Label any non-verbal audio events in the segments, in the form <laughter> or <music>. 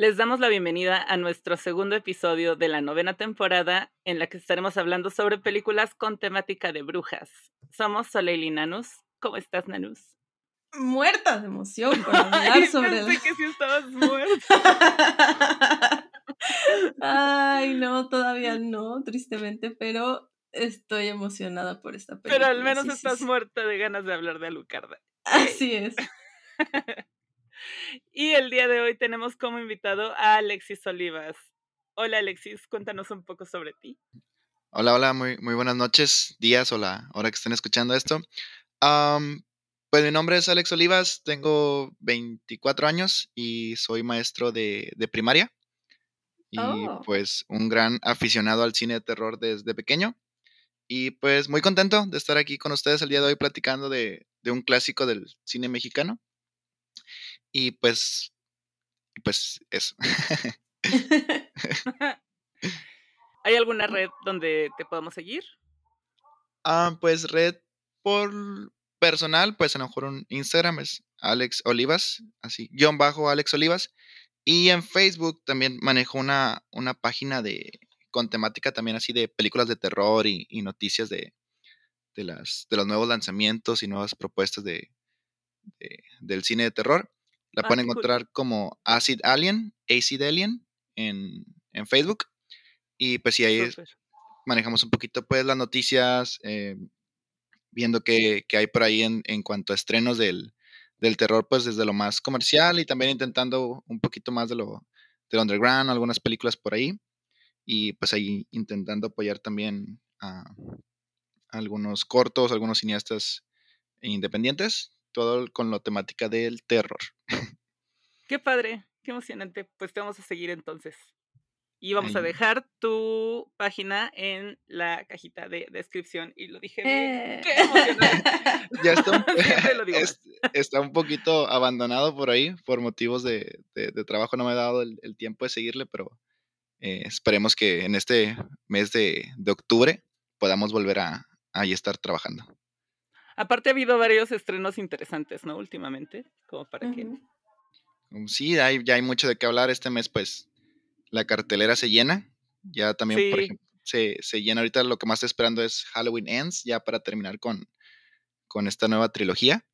Les damos la bienvenida a nuestro segundo episodio de la novena temporada en la que estaremos hablando sobre películas con temática de brujas. Somos Soleil y Nanus. ¿Cómo estás, Nanus? Muerta de emoción <laughs> por hablar sobre pensé que sí estabas muerta. <laughs> Ay, no, todavía <laughs> no, tristemente, pero estoy emocionada por esta película. Pero al menos sí, estás sí. muerta de ganas de hablar de Alucarda. Así es. Y el día de hoy tenemos como invitado a Alexis Olivas. Hola Alexis, cuéntanos un poco sobre ti. Hola, hola, muy, muy buenas noches, días o la hora que estén escuchando esto. Pues mi nombre es Alex Olivas, tengo 24 años y soy maestro de, de primaria. Y Oh. pues un gran aficionado al cine de terror desde pequeño. Y pues muy contento de estar aquí con ustedes el día de hoy platicando de, de un clásico del cine mexicano. Y pues, pues eso. <laughs> <laughs> ¿Hay alguna red donde te podamos seguir? Ah, pues red por personal, pues a lo mejor un Instagram es Alex Olivas, así, guion bajo Alex Olivas. Y en Facebook también manejo una, una página de con temática también así de películas de terror y, y noticias de, de, las, de los nuevos lanzamientos y nuevas propuestas de, de- del cine de terror. La Ah, pueden cool. encontrar como Acid Alien, Acid Alien en, en Facebook. Y pues sí, ahí manejamos un poquito pues las noticias, eh, viendo qué, qué hay por ahí en, en cuanto a estrenos del, del terror, pues desde lo más comercial y también intentando un poquito más de lo del underground, algunas películas por ahí. Y pues ahí intentando apoyar también a algunos cortos, algunos cineastas independientes, todo con la temática del terror. <laughs> Qué padre, qué emocionante. Pues te vamos a seguir entonces. Y vamos a dejar tu página en la cajita de descripción. Y lo dije. Eh. Qué emocionante. <laughs> Ya está un, <laughs> Siempre lo digo mal. es- está un poquito abandonado por ahí, por motivos de, de- de trabajo no me he dado el, el tiempo de seguirle, pero eh, esperemos que en este mes de, de octubre podamos volver a ahí estar trabajando. Aparte ha habido varios estrenos interesantes, ¿no? Últimamente, como para que... Ujú. Um, Sí, hay, ya hay mucho de qué hablar. Este mes, pues, la cartelera se llena. Ya también, por ejemplo, se, se llena ahorita. Lo que más estoy esperando es Halloween Ends, ya para terminar con, con esta nueva trilogía.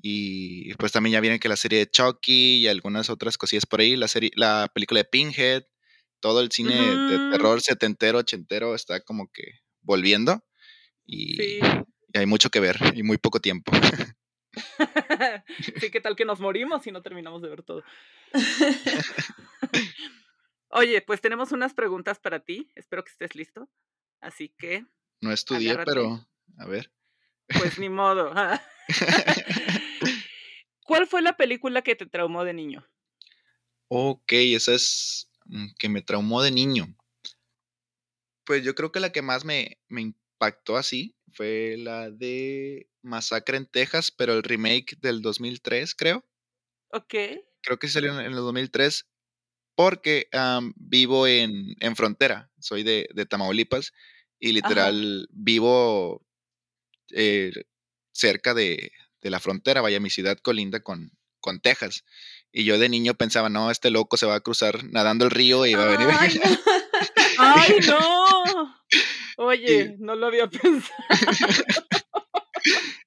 Y pues también ya viene que la serie de Chucky y algunas otras cosillas por ahí. La, serie, la película de Pinhead, todo el cine de Ujú. terror setentero, ochentero está como que volviendo. Y, Sí. Y hay mucho que ver y muy poco tiempo. sí, ¿qué tal que nos morimos y no terminamos de ver todo? <laughs> Oye, pues tenemos unas preguntas para ti. Espero que estés listo. Así que, No estudié, Agárrate. pero a ver. pues ni modo. <laughs> ¿Cuál fue la película que te traumó de niño? Ok, esa es mm, que me traumó de niño. Pues yo creo que la que más me, me impactó así fue la de Masacre en Texas, pero el remake del 2003, creo. Ok. Creo que salió en el 2003 porque vivo en, en frontera. Soy de, de Tamaulipas y literal vivo eh, cerca de, de la frontera. Vaya, mi ciudad colinda con, con Texas. Y yo de niño pensaba, no, este loco se va a cruzar nadando el río y va a venir. No. <laughs> ¡Ay, <laughs> no! Oye, no lo había <laughs> pensado.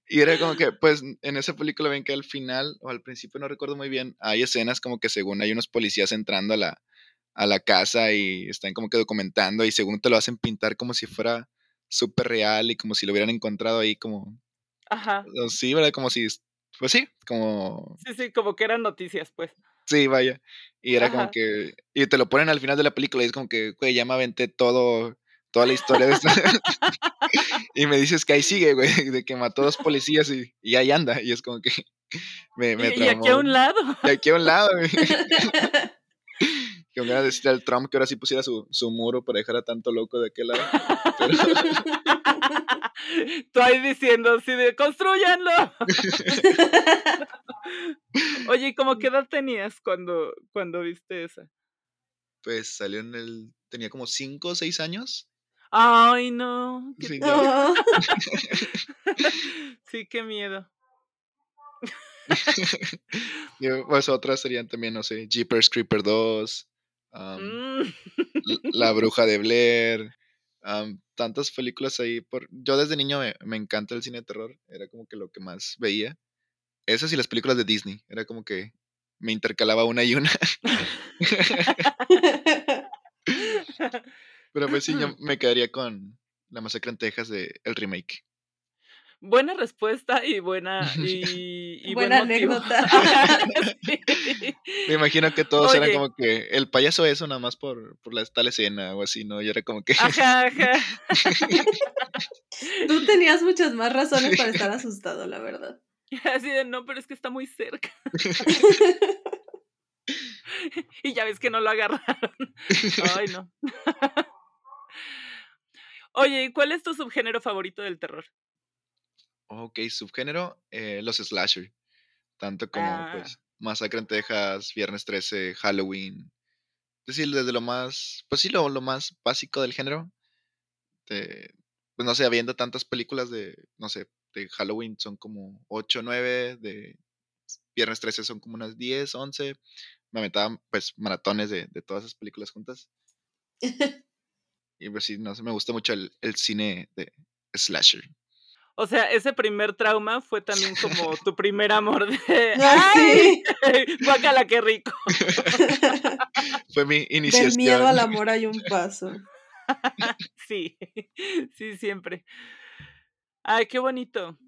Y era como que, pues, en esa película ven que al final, o al principio no recuerdo muy bien, hay escenas como que según hay unos policías entrando a la, a la casa y están como que documentando y según te lo hacen pintar como si fuera súper real y como si lo hubieran encontrado ahí como, Ajá. sí, ¿verdad? Como si pues sí, como... Sí, sí, como que eran noticias, pues. Sí, vaya. Y era como que... Y te lo ponen al final de la película y es como que, güey, ya me aventé todo, toda la historia de esto. <laughs> y me dices que ahí sigue, güey, de que mató a dos policías y, y ahí anda. Y es como que me, me Y, y aquí a un lado. Y aquí a un lado, güey. Que me iba a decir al Trump que ahora sí pusiera su, su muro para dejar a tanto loco de aquel lado. Pero, <laughs> Tú ahí diciendo así de construyanlo. <laughs> Oye, ¿y como qué edad tenías cuando, cuando viste esa? pues salió en el. Tenía como 5 o 6 años. Ay, no. qué- Sí, <laughs> <laughs> qué miedo. <laughs> Pues otras serían también, no sé, Jeepers Creeper 2, am, Mm. La Bruja de Blair, tantas películas ahí. Por... Yo desde niño me, me encanta el cine de terror, era como que lo que más veía. Esas y las películas de Disney, era como que me intercalaba una y una. Pero pues sí, yo me quedaría con La Masacre en Texas de el remake. Buena respuesta y buena <laughs> y, y Buena buen anécdota. <laughs> <laughs> Sí. Me imagino que todos eran como que el payaso eso nada más por, por la tal escena o así, ¿no? Y era como que... Ajá, ajá. Tú tenías muchas más razones para estar asustado, la verdad. Así de no, pero es que está muy cerca. Y ya ves que no lo agarraron. Ay, no. Oye, ¿y cuál es tu subgénero favorito del terror? Ok, subgénero, eh, los slasher. Tanto como, Ah. pues, Masacre en Texas, Viernes 13, Halloween. Es decir, desde lo más, pues sí, lo, lo más básico del género. de- pues no sé, habiendo tantas películas de, no sé, de Halloween son como 8, 9, de Viernes 13 son como unas 10, 11. Me aventaba, pues, maratones de, de todas esas películas juntas. <laughs> Y pues sí, no sé, me gusta mucho el, el cine de slasher. O sea, ese primer trauma fue también como tu primer amor de. <laughs> <laughs> ¡Ay! Guácala, qué rico. <laughs> Fue mi iniciación. Del miedo al amor hay un paso. Sí, sí, siempre. Ay, qué bonito.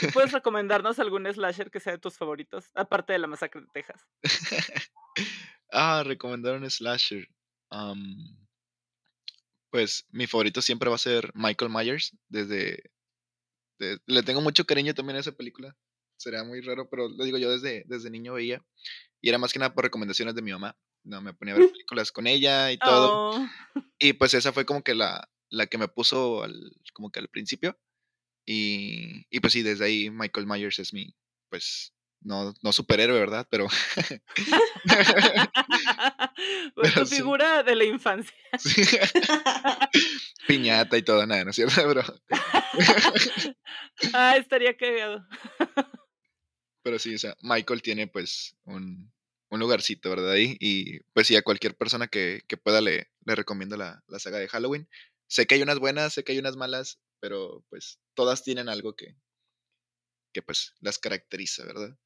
¿Y ¿Puedes recomendarnos algún slasher que sea de tus favoritos? Aparte de la masacre de Texas. ah, recomendaron slasher. Am, pues mi favorito siempre va a ser Michael Myers. Desde. de- le tengo mucho cariño también a esa película. Será muy raro, pero lo digo yo desde, desde niño veía. Y era más que nada por recomendaciones de mi mamá. No, me ponía a ver películas con ella y todo. Oh, Y pues esa fue como que la, la que me puso al, como que al principio. Y, y pues sí, desde ahí Michael Myers es mi, pues, no, no superhéroe, ¿verdad? Pero <laughs> <laughs> pues Pero tu sí. figura de la infancia. sí, <laughs> piñata y todo, nada, ¿no es cierto? Ah, estaría cagado. pero sí, o sea, Michael tiene pues un, un lugarcito, ¿verdad? Ahí. Y pues sí, a cualquier persona que, que pueda le, le recomiendo la, la saga de Halloween. Sé que hay unas buenas, sé que hay unas malas, pero pues todas tienen algo que, que pues las caracteriza, ¿verdad?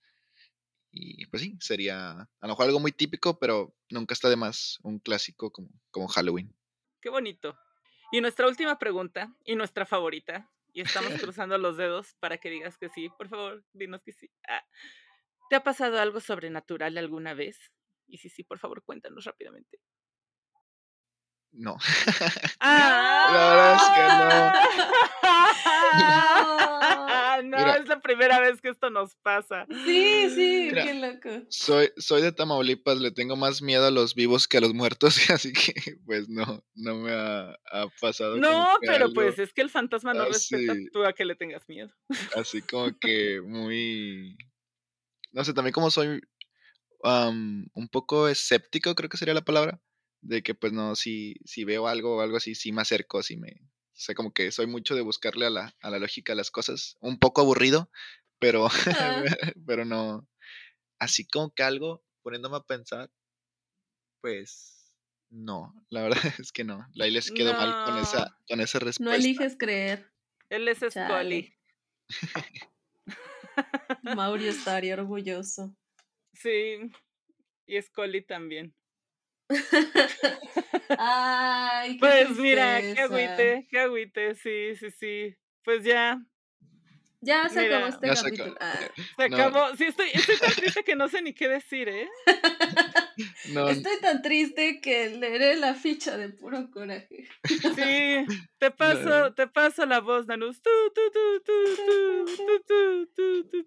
Y pues sí, sería a lo mejor algo muy típico, pero nunca está de más un clásico como, como Halloween. Qué bonito. Y nuestra última pregunta, y nuestra favorita, y estamos <laughs> cruzando los dedos para que digas que sí. Por favor, dinos que sí. Ah, ¿Te ha pasado algo sobrenatural alguna vez? Y si sí, por favor, cuéntanos rápidamente. No. ¡Ah! <laughs> verdad Ah, no, <laughs> Mira. es la primera vez que esto nos pasa. Sí, sí, Mira. qué loco. Soy, soy de Tamaulipas, le tengo más miedo a los vivos que a los muertos, <laughs> así que pues no, no me ha, ha pasado. No, pero algo pues es que el fantasma no Ah, respeta sí. tú a que le tengas miedo. así <laughs> como que muy... No sé, también como soy am, un poco escéptico, creo que sería la palabra, de que pues no, si, si veo algo o algo así, sí me acerco, sí me... O sea, como que soy mucho de buscarle a la, a la lógica de las cosas, un poco aburrido, pero, Ah. <laughs> pero no, así como que algo, poniéndome a pensar, pues no, la verdad <laughs> es que no, ahí les quedo mal con esa, No. con esa No respuesta. eliges creer. Él es Scully. Mauricio <laughs> estaría orgulloso. Sí. Y Scully también. <laughs> Ay, qué Pues mira, qué tristeza. agüite, qué agüite, sí, sí, sí. Pues ya. Ya se Mira, acabó este Ya se capítulo. acabó. Ah, <laughs> Se No. acabó. Sí, estoy, estoy tan triste que no sé ni qué decir, ¿eh? <laughs> Estoy tan triste que leeré la ficha de puro coraje. Sí, <laughs> te paso, te paso la voz, Nanus.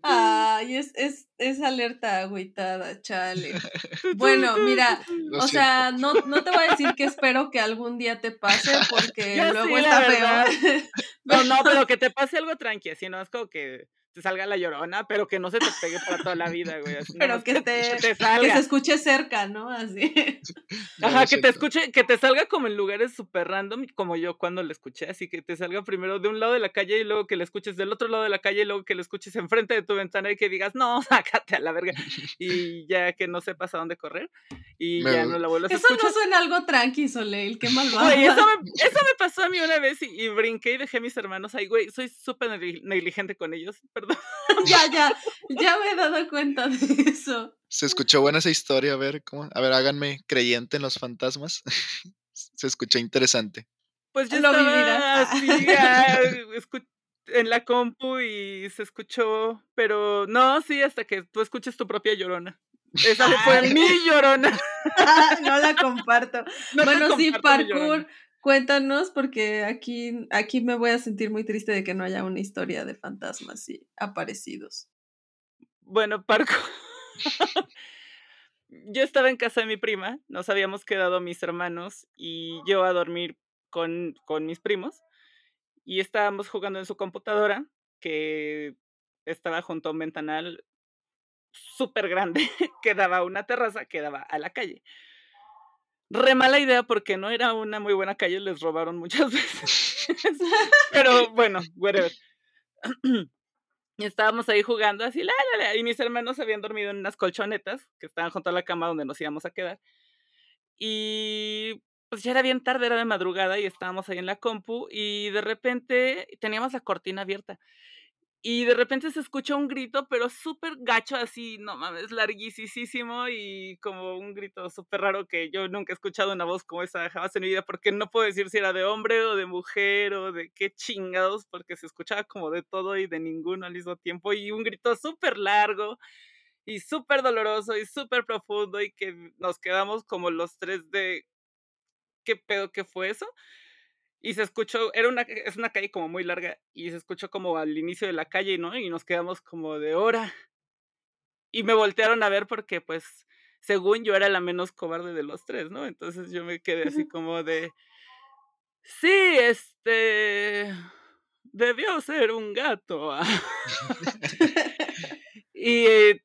Ay, es, es, es, alerta agüitada, chale. <laughs> Bueno, mira, o sea, no, no te voy a decir que espero que algún día te pase, <laughs> porque luego sí, está feo. no, no, pero que te pase algo tranqui, sino es como que te salga la llorona, pero que no se te pegue para toda la vida, güey. así <laughs> Pero que esté, te <laughs> que salga. se escuche cerca, ¿no? Así. <laughs> Ajá, que te escuche, que te salga como en lugares súper random, como yo cuando lo escuché, así que te salga primero de un lado de la calle y luego que lo escuches del otro lado de la calle y luego que lo escuches enfrente de tu ventana y que digas, no, sácate a la verga, y ya que no sepas a dónde correr y Me ya no la vuelvas a Eso no escuchar. suena algo tranqui, Soleil, qué malvado. Güey, eso me, eso me pasó a mí una vez y, y brinqué y dejé a mis hermanos ahí, güey, soy súper negli- negligente con ellos, perdón. <laughs> Ya, ya, ya me he dado cuenta de eso. Se escuchó buena esa historia, a ver, ¿cómo? A ver, háganme creyente en los fantasmas. <laughs> Se escuchó interesante. Pues yo Lo estaba <laughs> así ah, escu- en la compu y se escuchó, pero no, sí, hasta que tú escuches tu propia llorona. Esa fue Ay. mi llorona. no la comparto. No bueno, sí, comparto parkour, cuéntanos, porque aquí, aquí me voy a sentir muy triste de que no haya una historia de fantasmas y aparecidos. Bueno, parkour. <laughs> yo estaba en casa de mi prima, nos habíamos quedado mis hermanos y yo a dormir con, con mis primos y estábamos jugando en su computadora que estaba junto a un ventanal súper grande <laughs> que daba a una terraza que daba a la calle. Re mala idea porque no era una muy buena calle, les robaron muchas <laughs> veces. Pero bueno, whatever. <clears throat> Estábamos ahí jugando así, la, la, la, y mis hermanos habían dormido en unas colchonetas que estaban junto a la cama donde nos íbamos a quedar. Y pues ya era bien tarde, era de madrugada y estábamos ahí en la compu y de repente teníamos la cortina abierta. Y de repente se escucha un grito, pero súper gacho, así, no mames, larguísimo y como un grito súper raro que yo nunca he escuchado una voz como esa jamás en mi vida, porque no puedo decir si era de hombre o de mujer o de qué chingados, porque se escuchaba como de todo y de ninguno al mismo tiempo y un grito súper largo y súper doloroso y súper profundo y que nos quedamos como los tres de qué pedo que fue eso y se escuchó, era una, es una calle como muy larga y se escuchó como al inicio de la calle, ¿no? Y nos quedamos como de hora. Y me voltearon a ver porque pues según yo era la menos cobarde de los tres, ¿no? Entonces yo me quedé así como de, sí, este, debió ser un gato. ah". <laughs> y, eh,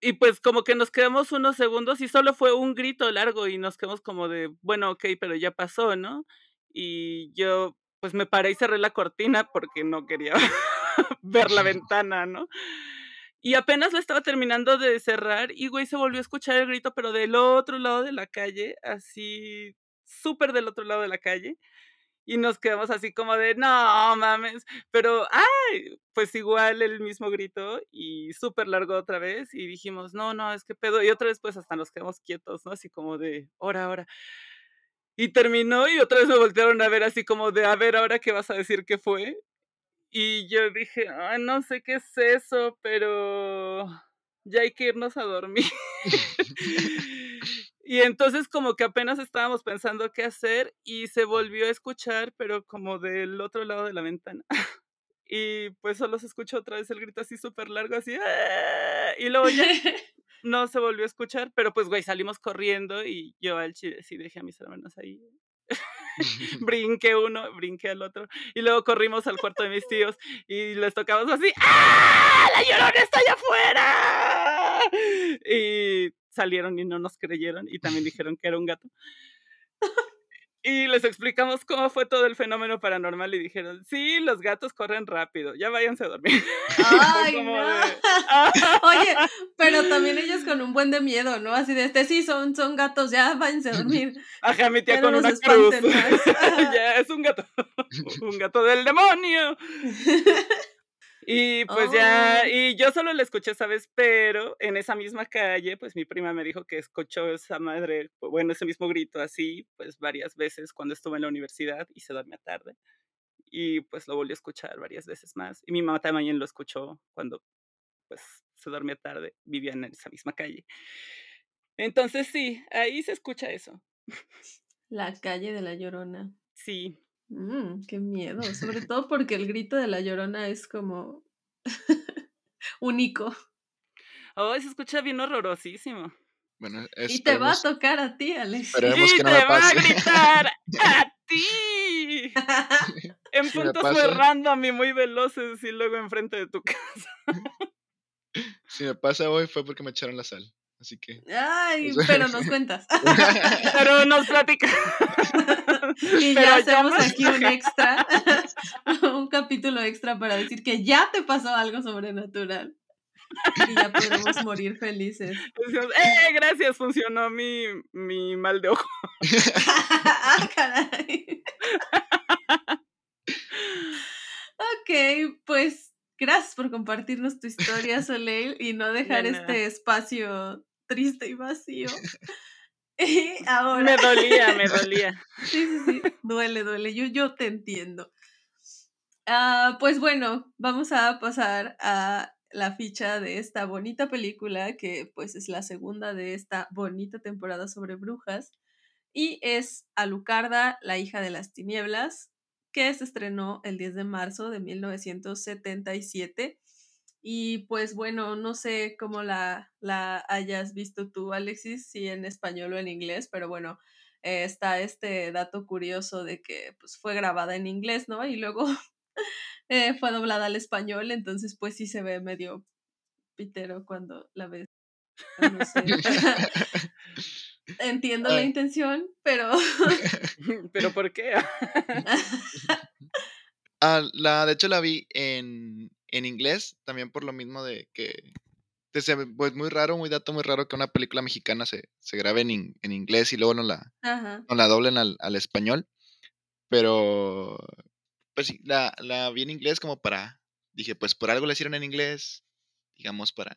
y pues como que nos quedamos unos segundos y solo fue un grito largo y nos quedamos como de, bueno, ok, pero ya pasó, ¿no? Y yo pues me paré y cerré la cortina porque no quería <laughs> ver la <laughs> ventana, ¿no? Y apenas la estaba terminando de cerrar y, güey, se volvió a escuchar el grito, pero del otro lado de la calle, así, súper del otro lado de la calle. Y nos quedamos así como de, no mames, pero, ay, pues igual el mismo grito y súper largo otra vez. Y dijimos, no, no, es que pedo. Y otra vez, pues hasta nos quedamos quietos, ¿no? Así como de, hora, ahora. Y terminó y otra vez me voltearon a ver así como de, a ver, ahora qué vas a decir que fue. Y yo dije, "Ay, no sé qué es eso, pero ya hay que irnos a dormir. <laughs> y entonces como que apenas estábamos pensando qué hacer y se volvió a escuchar, pero como del otro lado de la ventana. y pues solo se escuchó otra vez el grito así súper largo, así. "Ah", Y luego ya <laughs> no se volvió a escuchar, pero pues, güey, salimos corriendo y yo al chile sí dejé a mis hermanos ahí. <laughs> <laughs> brinqué uno, brinqué al otro. Y luego corrimos al cuarto de mis tíos y les tocamos así. ¡Ah! ¡La llorona está allá afuera! Y salieron y no nos creyeron y también dijeron que era un gato. Y les explicamos cómo fue todo el fenómeno paranormal y dijeron, sí, los gatos corren rápido, ya váyanse a dormir. <laughs> Ay, no. de. <laughs> Oye, pero también <laughs> ellos con un buen de miedo, ¿no? Así de este, sí, son, son gatos, ya váyanse a dormir. Ajá, mi tía con una cruz. ya es un gato. un gato del demonio. Y pues ya, y yo solo la escuché esa vez, pero en esa misma calle, pues mi prima me dijo que escuchó esa madre, bueno, ese mismo grito así, pues varias veces cuando estuve en la universidad y se dormía tarde. y pues lo volví a escuchar varias veces más. Y mi mamá también lo escuchó cuando pues se dormía tarde, vivía en esa misma calle. Entonces sí, ahí se escucha eso. La calle de la Llorona. Sí. Mm, qué miedo, sobre todo porque el grito de la Llorona es como <laughs> único. Oh, se escucha bien horrorosísimo. Bueno, y te va a tocar a ti, Alex. Esperemos y que no te me va a gritar a <laughs> ti. <laughs> En Si puntos muy random y muy veloces y luego enfrente de tu casa. Si me pasa hoy fue porque me echaron la sal. Así que. Ay, Eso- <laughs> pero nos cuentas. <laughs> Pero nos platica. y Pero ya hacemos aquí un extra, <laughs> un capítulo extra para decir que ya te pasó algo sobrenatural. Y ya podremos morir felices. Decimos, ¡eh! Gracias, funcionó mi, mi mal de ojo. ah, caray. ok, pues gracias por compartirnos tu historia, Soleil, y no dejar De este espacio triste y vacío. <laughs> Y ahora. Me dolía, me <laughs> dolía. Sí, sí, sí. Duele, duele. Yo, yo te entiendo. Ah, pues bueno, vamos a pasar a la ficha de esta bonita película, que pues es la segunda de esta bonita temporada sobre brujas. Y es Alucarda, la hija de las tinieblas, que se estrenó el 10 de marzo de 1977. Y pues bueno, no sé cómo la, la hayas visto tú, Alexis, si en español o en inglés, pero bueno, eh, está este dato curioso de que pues, fue grabada en inglés, ¿no? Y luego <laughs> eh, fue doblada al español, entonces pues sí se ve medio pitero cuando la ves. No sé. <laughs> Entiendo la intención, pero <laughs> ¿Pero por qué? Ah, la, de hecho la vi en, en inglés, también por lo mismo de que pues muy raro, muy dato muy raro que una película mexicana se, se grabe en, in- en inglés y luego no la, no la doblen al, al español. Pero pues sí, la, la vi en inglés como para, dije, pues por algo la hicieron en inglés, digamos para,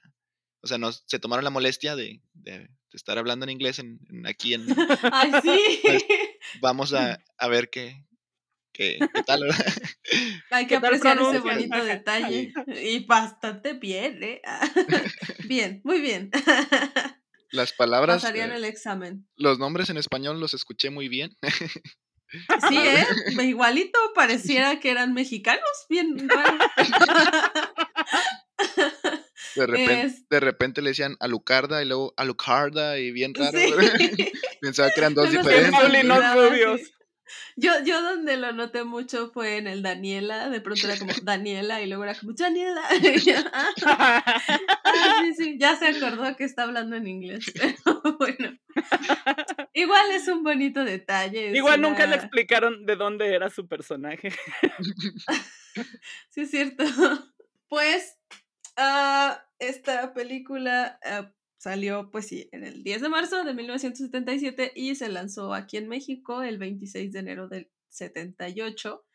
o sea, no, se tomaron la molestia de, de- de estar hablando en inglés en, en- aquí en, <laughs> Ay, sí. Pues, vamos <laughs> a, a ver qué, qué, qué tal, ¿verdad? <laughs> Hay que ¿Qué tal apreciar ese bonito Ajá. detalle. Y bastante bien, ¿eh? <laughs> bien, muy bien. <laughs> Las palabras, Pasarían eh, el examen. los nombres en español los escuché muy bien. Sí, ¿eh? Igualito pareciera que eran mexicanos, bien raro. De repente, Es- de repente le decían Alucarda y luego Alucarda y bien raro. Pensaba que eran dos me diferentes. Paulinos rubios. Yo, yo donde lo noté mucho fue en el Daniela, de pronto era como Daniela y luego era como Daniela. <laughs> Ah, ah, sí, sí, ya se acordó que está hablando en inglés. <laughs> Pero bueno, igual es un bonito detalle. Igual nunca le explicaron de dónde era su personaje. <laughs> Sí, es cierto. Pues ah, esta película ah, salió, pues sí, en el 10 de marzo de 1977 y se lanzó aquí en México el 26 de enero del 78.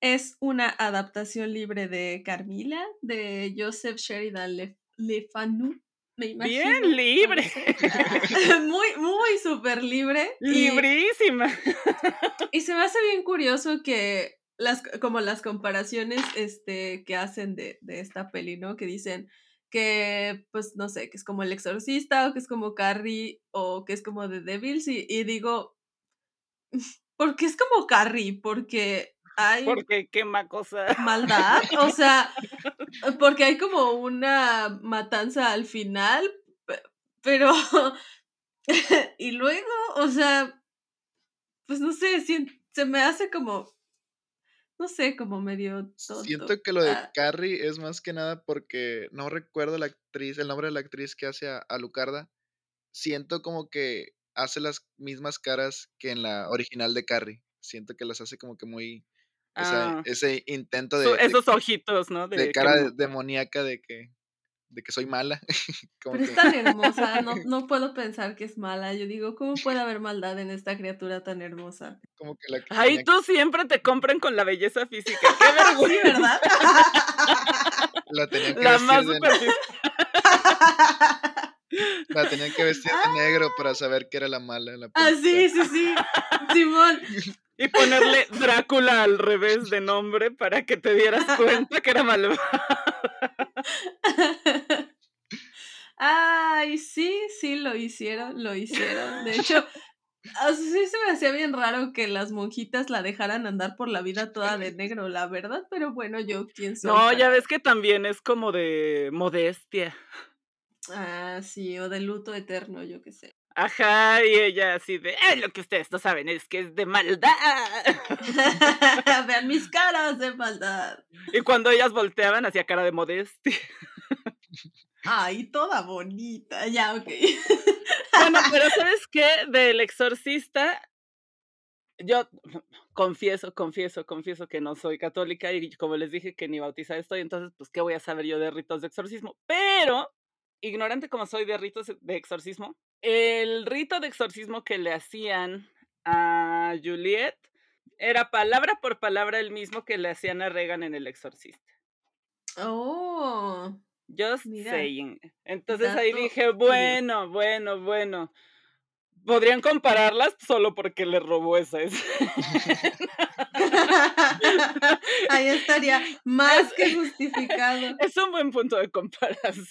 Es una adaptación libre de Carmila, de Joseph Sheridan Le, Le Fanu. Me imagino, Bien libre. <laughs> muy, muy súper libre. y- Librísima. <laughs> y se me hace bien curioso que las como las comparaciones este que hacen de, de esta peli, ¿no? Que dicen que pues no sé, que es como el exorcista o que es como Carrie o que es como The Devils y, y digo <laughs> ¿por qué es como Carrie? Porque hay Porque quema cosas. maldad, o <laughs> sea, porque hay como una matanza al final, pe- pero <laughs> y luego, o sea, pues no sé, se me hace como, no sé, como medio tonto. Siento que lo de Ah, Carrie es más que nada porque no recuerdo la actriz, el nombre de la actriz que hace a, a Lucarda. Siento como que hace las mismas caras que en la original de Carrie. Siento que las hace como que muy. Ah. ese intento de, esos ojitos, ¿no? de cara mo- de- demoníaca de que, de que soy mala. <laughs> como pero es tan hermosa, no, <laughs> no puedo pensar que es mala. Yo digo, ¿cómo puede haber maldad en esta criatura tan hermosa? como que la que Ay, tenía- tú siempre te compran con la belleza física. Qué <laughs> Sí, vergüenza. ¿verdad? la tenían que La vestir más de, superficial. la tenían que vestir de negro para saber que era la mala. La Ah, sí, sí, sí. Simón. Y ponerle Drácula al revés de nombre para que te dieras cuenta que era malvado. <laughs> Ay, sí, sí, lo hicieron, lo hicieron. De hecho, <laughs> sí se me hacía bien raro que las monjitas la dejaran andar por la vida toda de negro, la verdad, pero bueno, yo quién soy. No, ya ves que también es como de modestia. Ah, sí, o de luto eterno, yo qué sé. Ajá, y ella así de, Ay, lo que ustedes no saben es que es de maldad. <laughs> Vean mis caras de maldad. Y cuando ellas volteaban, hacía cara de modestia. Ay, toda bonita, ya, ok. Bueno, <laughs> pero ¿sabes qué? Del exorcista, yo confieso, confieso, confieso que no soy católica y como les dije que ni bautizada estoy, entonces, pues, ¿qué voy a saber yo de ritos de exorcismo? Pero, ignorante como soy de ritos de exorcismo, el rito de exorcismo que le hacían a Juliet era palabra por palabra el mismo que le hacían a Regan en El Exorcista. Oh. Just saying. Entonces ahí dije, bueno, bueno, bueno. Podrían compararlas solo porque le robó esa <laughs> <laughs> <laughs> Ahí estaría más que justificado. <laughs> Es un buen punto de comparación.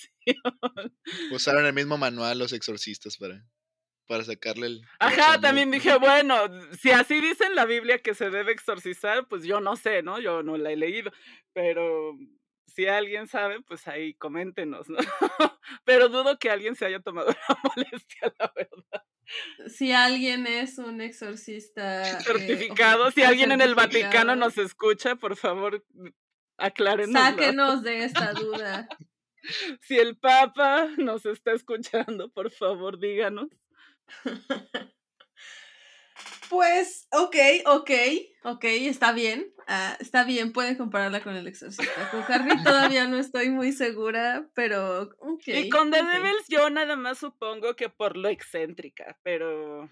Usaron el mismo manual los exorcistas para, para sacarle el... Ajá, también dije, bueno, si así dice en la Biblia que se debe exorcizar, pues yo no sé, ¿no? Yo no la he leído, pero si alguien sabe, pues ahí coméntenos, ¿no? <laughs> Pero dudo que alguien se haya tomado la molestia, la verdad. Si alguien es un exorcista eh, certificado, si alguien en el Vaticano nos escucha, por favor, aclárenos. Sáquenos de esta duda. <laughs> Si el Papa nos está escuchando, por favor, díganos. <laughs> Pues, ok, ok, ok, está bien. Ah, está bien, pueden compararla con el exorcista. Con Harry <laughs> todavía no estoy muy segura, pero ok. Y con The Devils yo nada más supongo que por lo excéntrica, pero...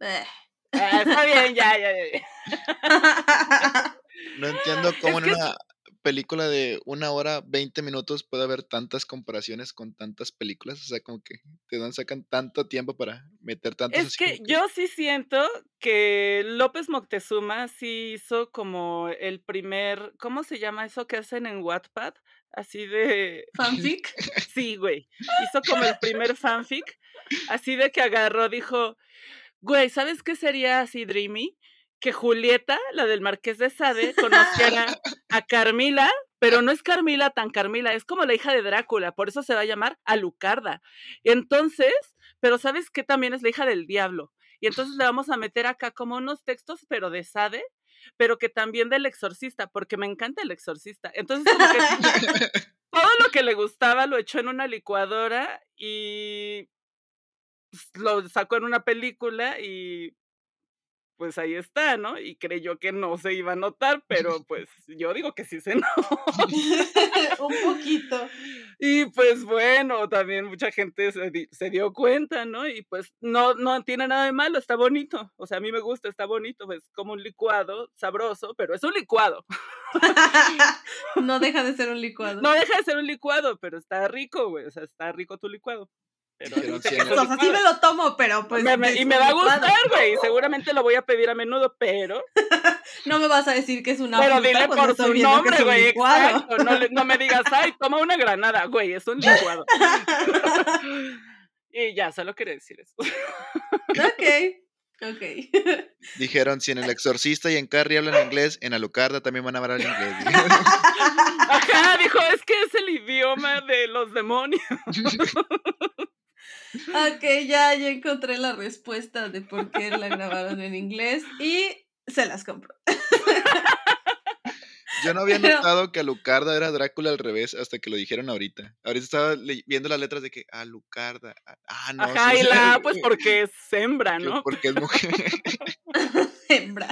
Eh. Ah, está bien, ya, ya, ya. <laughs> No entiendo cómo en una película de una hora, 20 minutos puede haber tantas comparaciones con tantas películas. O sea, como que te dan, sacan tanto tiempo para meter tantos. Es que, yo sí siento que López Moctezuma sí hizo como el primer, ¿cómo se llama eso que hacen en Wattpad? Así de... <laughs> ¿Fanfic? Sí, güey. Hizo como el primer fanfic. Así de que agarró, dijo, güey, ¿sabes qué sería así dreamy? Que Julieta, la del Marqués de Sade, conociera <laughs> a Carmila, pero no es Carmila tan Carmila, es como la hija de Drácula, por eso se va a llamar Alucarda. Y entonces, pero sabes que también es la hija del diablo. Y entonces le vamos a meter acá como unos textos, pero de Sade, pero que también del exorcista, porque me encanta el exorcista. Entonces, como que <laughs> todo lo que le gustaba lo echó en una licuadora y pues, lo sacó en una película y pues ahí está, ¿no? Y creyó que no se iba a notar, pero pues <laughs> yo digo que sí se <laughs> notó. <laughs> Un poquito. Y pues bueno, también mucha gente se, dio cuenta, ¿no? Y pues no, no tiene nada de malo, está bonito. O sea, a mí me gusta, está bonito, es como un licuado, sabroso, pero es un licuado. no deja de ser un licuado. No deja de ser un licuado, pero está rico, güey. O sea, está rico tu licuado. Pero así me lo tomo, pero pues. y me va a gustar, güey. Seguramente lo voy a pedir a menudo, pero. <laughs> no me vas a decir que es una Pero dile por su nombre, güey. Exacto. No, no, me digas, ay, toma una granada, güey. Es un <laughs> licuado. y ya, solo quería decir eso. ok. Ok. Dijeron, si en El Exorcista y en Carrie hablan inglés, en Alucarda también van a hablar inglés. Ajá, dijo, es que es el idioma de los demonios. <laughs> <laughs> Ok, ya, ya encontré la respuesta de por qué la grabaron en inglés y se las compro. Yo no <laughs> había notado que Alucarda era Drácula al revés hasta que lo dijeron ahorita. Ahorita estaba viendo las letras de que Alucarda. Ah, no. Ajá, y la pues porque es hembra, <laughs> ¿no? Porque es mujer. hembra.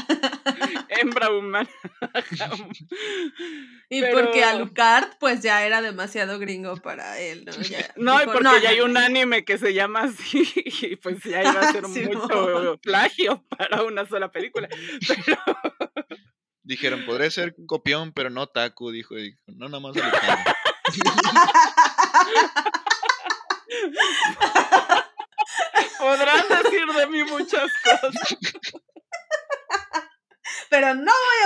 <laughs> hembra humana. <laughs> y porque Alucard pues ya era demasiado gringo para él, ¿no? <laughs> no, y porque ya hay un anime que se llama así y pues ya iba a ser mucho plagio para una sola película. Pero... Dijeron, podría ser copión, pero no taco, dijo. dijo no, nada más Podrán decir de mí muchas cosas.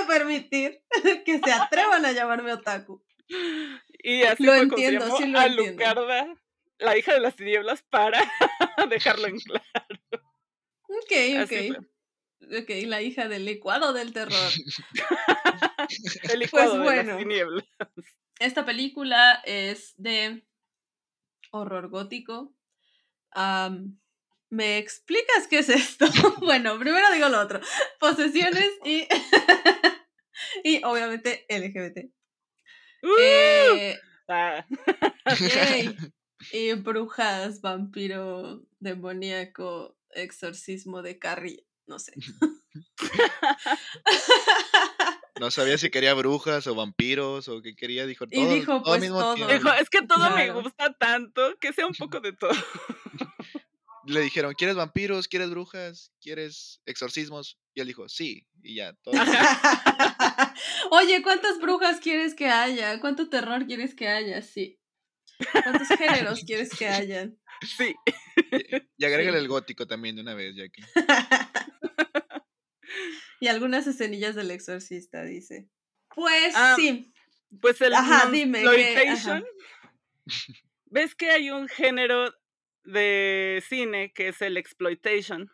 Permitir <laughs> que se atrevan a llamarme otaku. Y así Lo fue entiendo, sí lo a entiendo. Lucarda, la hija de las tinieblas, para <laughs> dejarlo en claro. Ok, Así ok. Ok, la hija del licuado del terror. <laughs> El licuado de Pues bueno. las tinieblas. Esta película es de horror gótico. Am, ¿Me explicas qué es esto? <laughs> bueno, primero digo lo otro. Posesiones <laughs> y... <laughs> y obviamente LGBT. ¡Uh! Eh, Ah, yay. Y brujas, vampiro, demoníaco, exorcismo de Carrie, no sé. No sabía si quería brujas o vampiros o qué quería. Dijo Y todo, dijo, todo pues, mismo todo. dijo, es que todo me gusta tanto que sea un poco de todo. Le dijeron, ¿quieres vampiros? ¿Quieres brujas? ¿Quieres exorcismos? Y él dijo, sí. Y ya, todo. <laughs> Oye, ¿cuántas brujas quieres que haya? ¿Cuánto terror quieres que haya? Sí. ¿Cuántos géneros quieres que hayan? <laughs> Sí. Y agrégale Sí. el gótico también de una vez, que. <laughs> y algunas escenillas del exorcista, dice. Pues Ah, sí. Pues el Ajá, dime. ¿Ves que hay un género de cine que es el exploitation?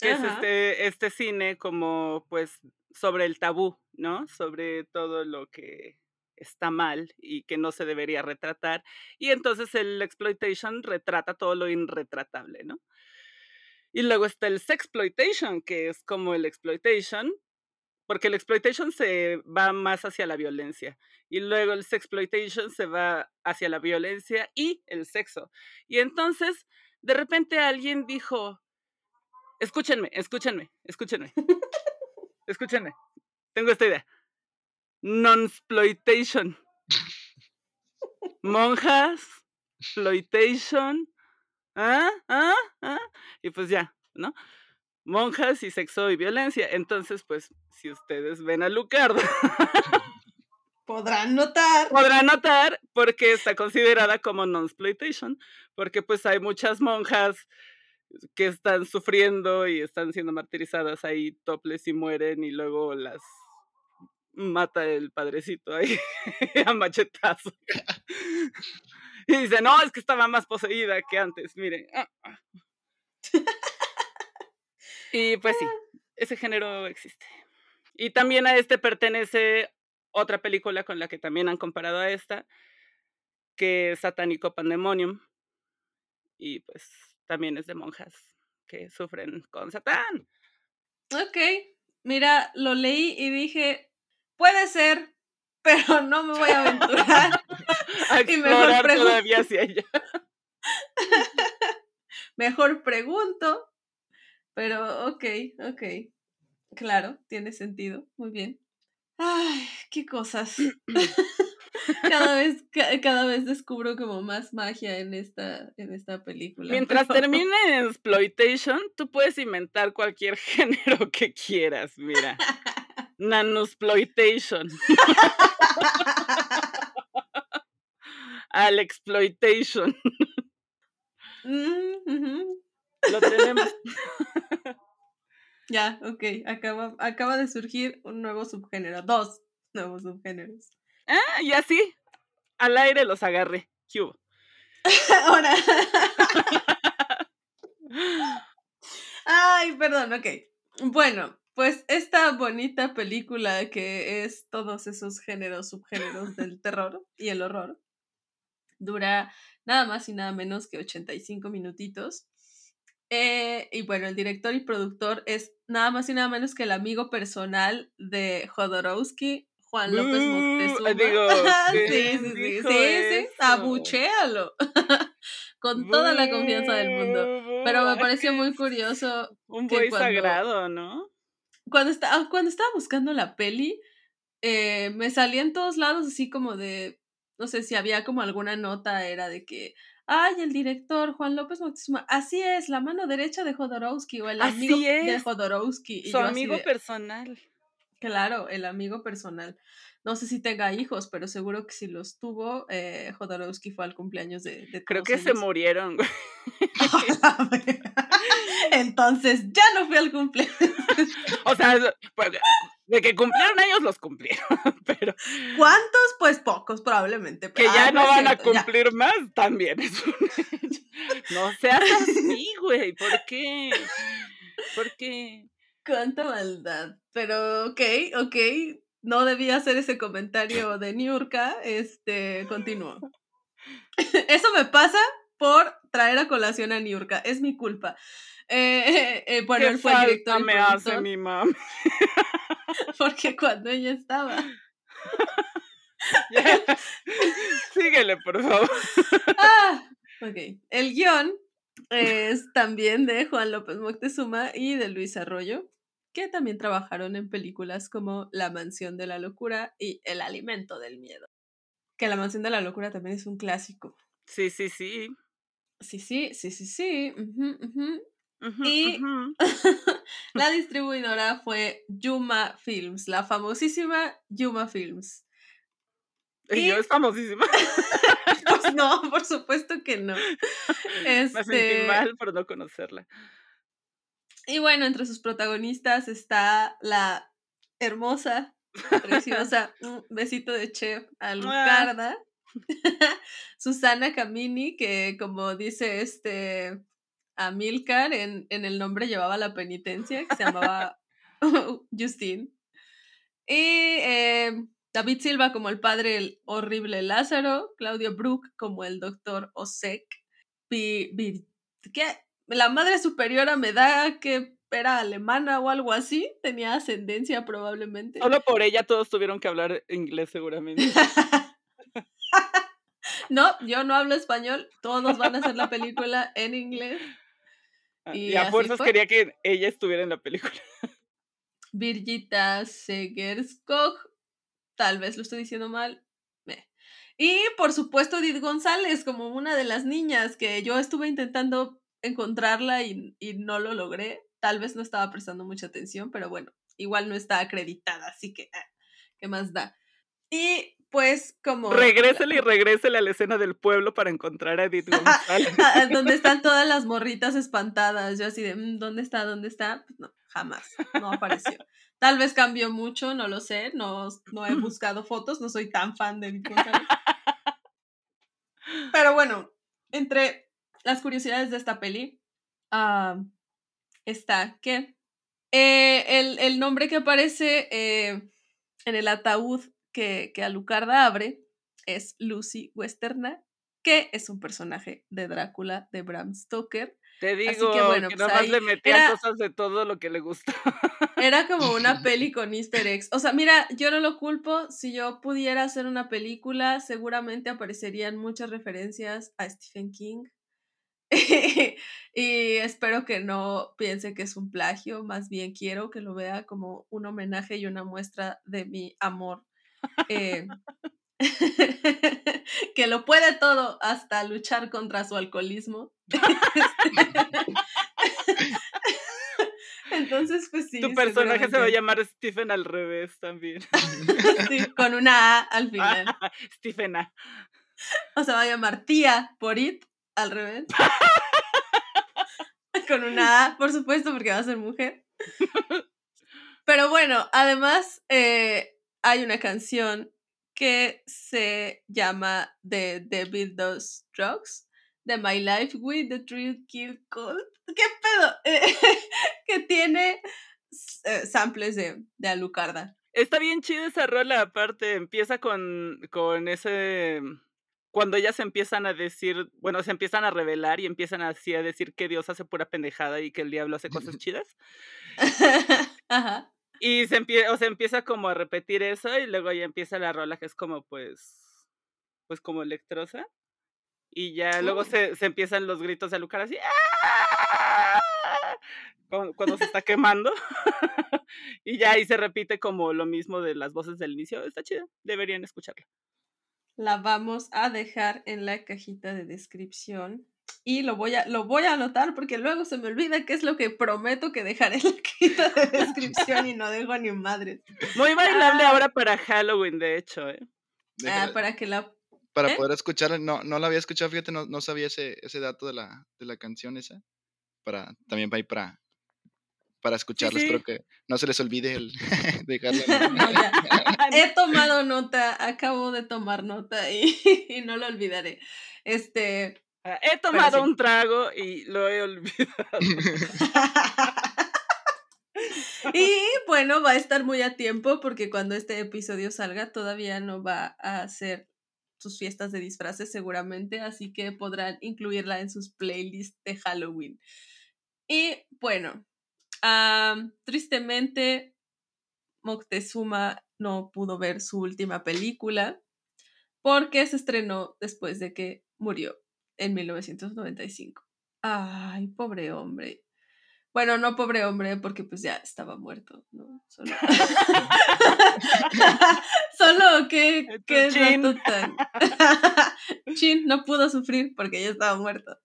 Que es este, este cine como pues sobre el tabú, ¿no? Sobre todo lo que está mal y que no se debería retratar. Y entonces el exploitation retrata todo lo irretratable, ¿no? Y luego está el sexploitation, que es como el exploitation, porque el exploitation se va más hacia la violencia y luego el sexploitation se va hacia la violencia y el sexo. Y entonces, de repente alguien dijo, escúchenme, escúchenme, escúchenme, escúchenme, tengo esta idea. Non-exploitation. Monjas, exploitation, ¿ah? ¿ah? ¿ah? Y pues ya, ¿no? Monjas y sexo y violencia. Entonces, pues, si ustedes ven a Lucardo, <laughs> Podrán notar. podrán notar por qué está considerada como non-exploitation, porque pues hay muchas monjas que están sufriendo y están siendo martirizadas ahí toples y mueren y luego las mata el padrecito ahí <laughs> a machetazo. <laughs> Y dice, no, es que estaba más poseída que antes, miren. Ah, ah". Y pues sí, ese género existe. Y también a este pertenece otra película con la que también han comparado a esta, que es Satánico Pandemonium. Y pues también es de monjas que sufren con Satán. Ok. Mira, lo leí y dije, puede ser, <laughs> pero no me voy a aventurar. <laughs> A <laughs> Y mejor todavía hacia. Mejor pregunto. Pero ok, ok. Claro, tiene sentido. Muy bien. Ay, qué cosas. <laughs> cada vez, ca- cada vez descubro como más magia en esta, en esta película. Mientras <laughs> termine en exploitation, tú puedes inventar cualquier <laughs> género que quieras, mira. Nanosploitation. Al exploitation. Mm, ujú. Lo tenemos. <laughs> Ya, ok. Acaba, acaba de surgir un nuevo subgénero. Dos nuevos subgéneros. Ah, y así, al aire los agarré. ¿Qué hubo? <laughs> Ahora. <laughs> Ay, perdón, ok. Bueno, pues esta bonita película que es todos esos géneros, subgéneros del terror y el horror, dura nada más y nada menos que 85 minutitos. Eh, y bueno, el director y productor es nada más y nada menos que el amigo personal de Jodorowsky, Juan López Moctezuma. digo, <laughs> sí, ¿quién sí, sí, sí, abuchéalo. <laughs> Con toda la confianza del mundo. Pero me pareció muy es curioso Un buey sagrado, ¿no? cuando, está, ah, cuando estaba buscando la peli, eh, me salía en todos lados así como de, no sé si había como alguna nota, era de que, ay, el director Juan López Moctezuma, así es, la mano derecha de Jodorowsky o el Así amigo de Jodorowsky. Y Su amigo de, personal. Claro, el amigo personal. No sé si tenga hijos, pero seguro que si los tuvo, eh, Jodorowsky fue al cumpleaños de, de Creo que se ellos. murieron, güey. <laughs> Entonces, ya no fui al cumpleaños. O sea, pues, De que cumplieron años, los cumplieron. <laughs> Pero ¿Cuántos? Pues pocos, probablemente. que ya ah, no van a ya. cumplir más, también es un hecho. No seas <laughs> así, güey. ¿Por qué? ¿Por qué? Cuánta maldad. Pero ok, ok. No debía hacer ese comentario de Niurka. Este, continúo. <laughs> Eso me pasa por traer a colación a Niurka. Es mi culpa. Eh, eh, bueno, ¿Qué él fue el director me hace mi mami? <laughs> porque cuando ella estaba. <laughs> Síguele, por favor. Ah, ok. El guion es también de Juan López Moctezuma y de Luis Arroyo, que también trabajaron en películas como La Mansión de la Locura y El Alimento del Miedo. Que La Mansión de la Locura también es un clásico. Sí, sí, sí. Sí, sí, sí, sí, sí. Y- <laughs> la <laughs> distribuidora fue Yuma Films, la famosísima Yuma Films. Y yo es famosísima. <laughs> Pues no, por supuesto que no. Me sentí Este, mal por no conocerla. Y bueno, entre sus protagonistas está la hermosa, <laughs> preciosa, un besito de chef, Alucarda, <laughs> Susana Camini, que como dice este Amilcar, en, en el nombre llevaba la penitencia, que se llamaba <laughs> Justine. Y eh, David Silva como el padre el horrible Lázaro, Claudio Brook como el doctor Osek, ¿qué? La madre superiora me da que era alemana o algo así, tenía ascendencia probablemente. Solo por ella todos tuvieron que hablar inglés seguramente. <laughs> no, yo no hablo español, todos van a hacer la película en inglés. Y Y, a fuerzas fue. quería que ella estuviera en la película. Birgitta Segerskog, tal vez lo estoy diciendo mal. Y por supuesto Edith González como una de las niñas que yo estuve intentando encontrarla y, y no lo logré. Tal vez no estaba prestando mucha atención, pero bueno, igual no está acreditada, así que, ah, ¿qué más da? Y pues como... Regrésele y regrésele a la escena del pueblo para encontrar a Edith <laughs> González. Donde <laughs> están todas las morritas espantadas. Yo así de, "Mm, ¿dónde está? ¿Dónde está? Pues no, jamás, no apareció. Tal vez cambió mucho, no lo sé, no, no he <laughs> buscado fotos, no soy tan fan de Edith González. Pero bueno, entre las curiosidades de esta peli ah, está que eh, el, el nombre que aparece eh, en el ataúd que, que Alucarda abre es Lucy Westerna, que es un personaje de Drácula de Bram Stoker. Te digo que que, bueno, pues nomás ahí le metían era- cosas de todo lo que le gusta. <laughs> Era como una <laughs> peli con easter eggs. O sea, mira, yo no lo culpo. Si yo pudiera hacer una película, seguramente aparecerían muchas referencias a Stephen King. <laughs> y espero que no piense que es un plagio, más bien quiero que lo vea como un homenaje y una muestra de mi amor. eh, <laughs> que lo puede todo hasta luchar contra su alcoholismo. <laughs> Entonces, pues sí. tu personaje se va a llamar Stephen al revés también. Sí, con una A al final. Stephen A. O se va a llamar tía por it, al revés. <laughs> con una A, por supuesto, porque va a ser mujer. Pero bueno, además eh, hay una canción que se llama The Devil Does Drugs, de My Life with the Thrill Kill Cult. ¿Qué pedo? <laughs> Eh, que tiene eh, samples de, de Alucarda. Está bien chida esa rola, aparte, empieza con, con ese... Cuando ellas empiezan a decir, bueno, se empiezan a revelar y empiezan así a decir que Dios hace pura pendejada y que el diablo hace cosas chidas. <laughs> Ajá. Y se, empie o se empieza como a repetir eso y luego ya empieza la rola que es como pues, pues como electrosa. Y ya luego se, se empiezan los gritos de Lucar así. "¡Ah!", Cuando, se está quemando. <laughs> y ya ahí se repite como lo mismo de las voces del inicio. Está chido, deberían escucharla. La vamos a dejar en la cajita de descripción. Y lo voy a, lo voy a anotar porque luego se me olvida qué es lo que prometo que dejaré en la <laughs> cajita de descripción y no dejo ni madre. Muy bailable Ah. ahora para Halloween, de hecho, ¿eh? Ah, para que la. Para ¿eh? poder escuchar, no, no la había escuchado, fíjate, no, no sabía ese, ese dato de la, de la canción esa. Para, también para ir para, para escucharlo. sí. Espero que no se les olvide el <laughs> dejarlo. <laughs> No, ya. He <laughs> tomado nota, acabo de tomar nota y, y no lo olvidaré. Este. Ah, He tomado sí. un trago y lo he olvidado. Y bueno, va a estar muy a tiempo porque cuando este episodio salga todavía no va a hacer sus fiestas de disfraces seguramente, así que podrán incluirla en sus playlists de Halloween. Y bueno, tristemente Moctezuma no pudo ver su última película porque se estrenó después de que murió en 1995. Ay, pobre hombre. Bueno, no pobre hombre, porque pues ya estaba muerto, ¿no? Solo, <laughs> Solo que, Chin. rato tan. <laughs> Chin no pudo sufrir porque ya estaba muerto.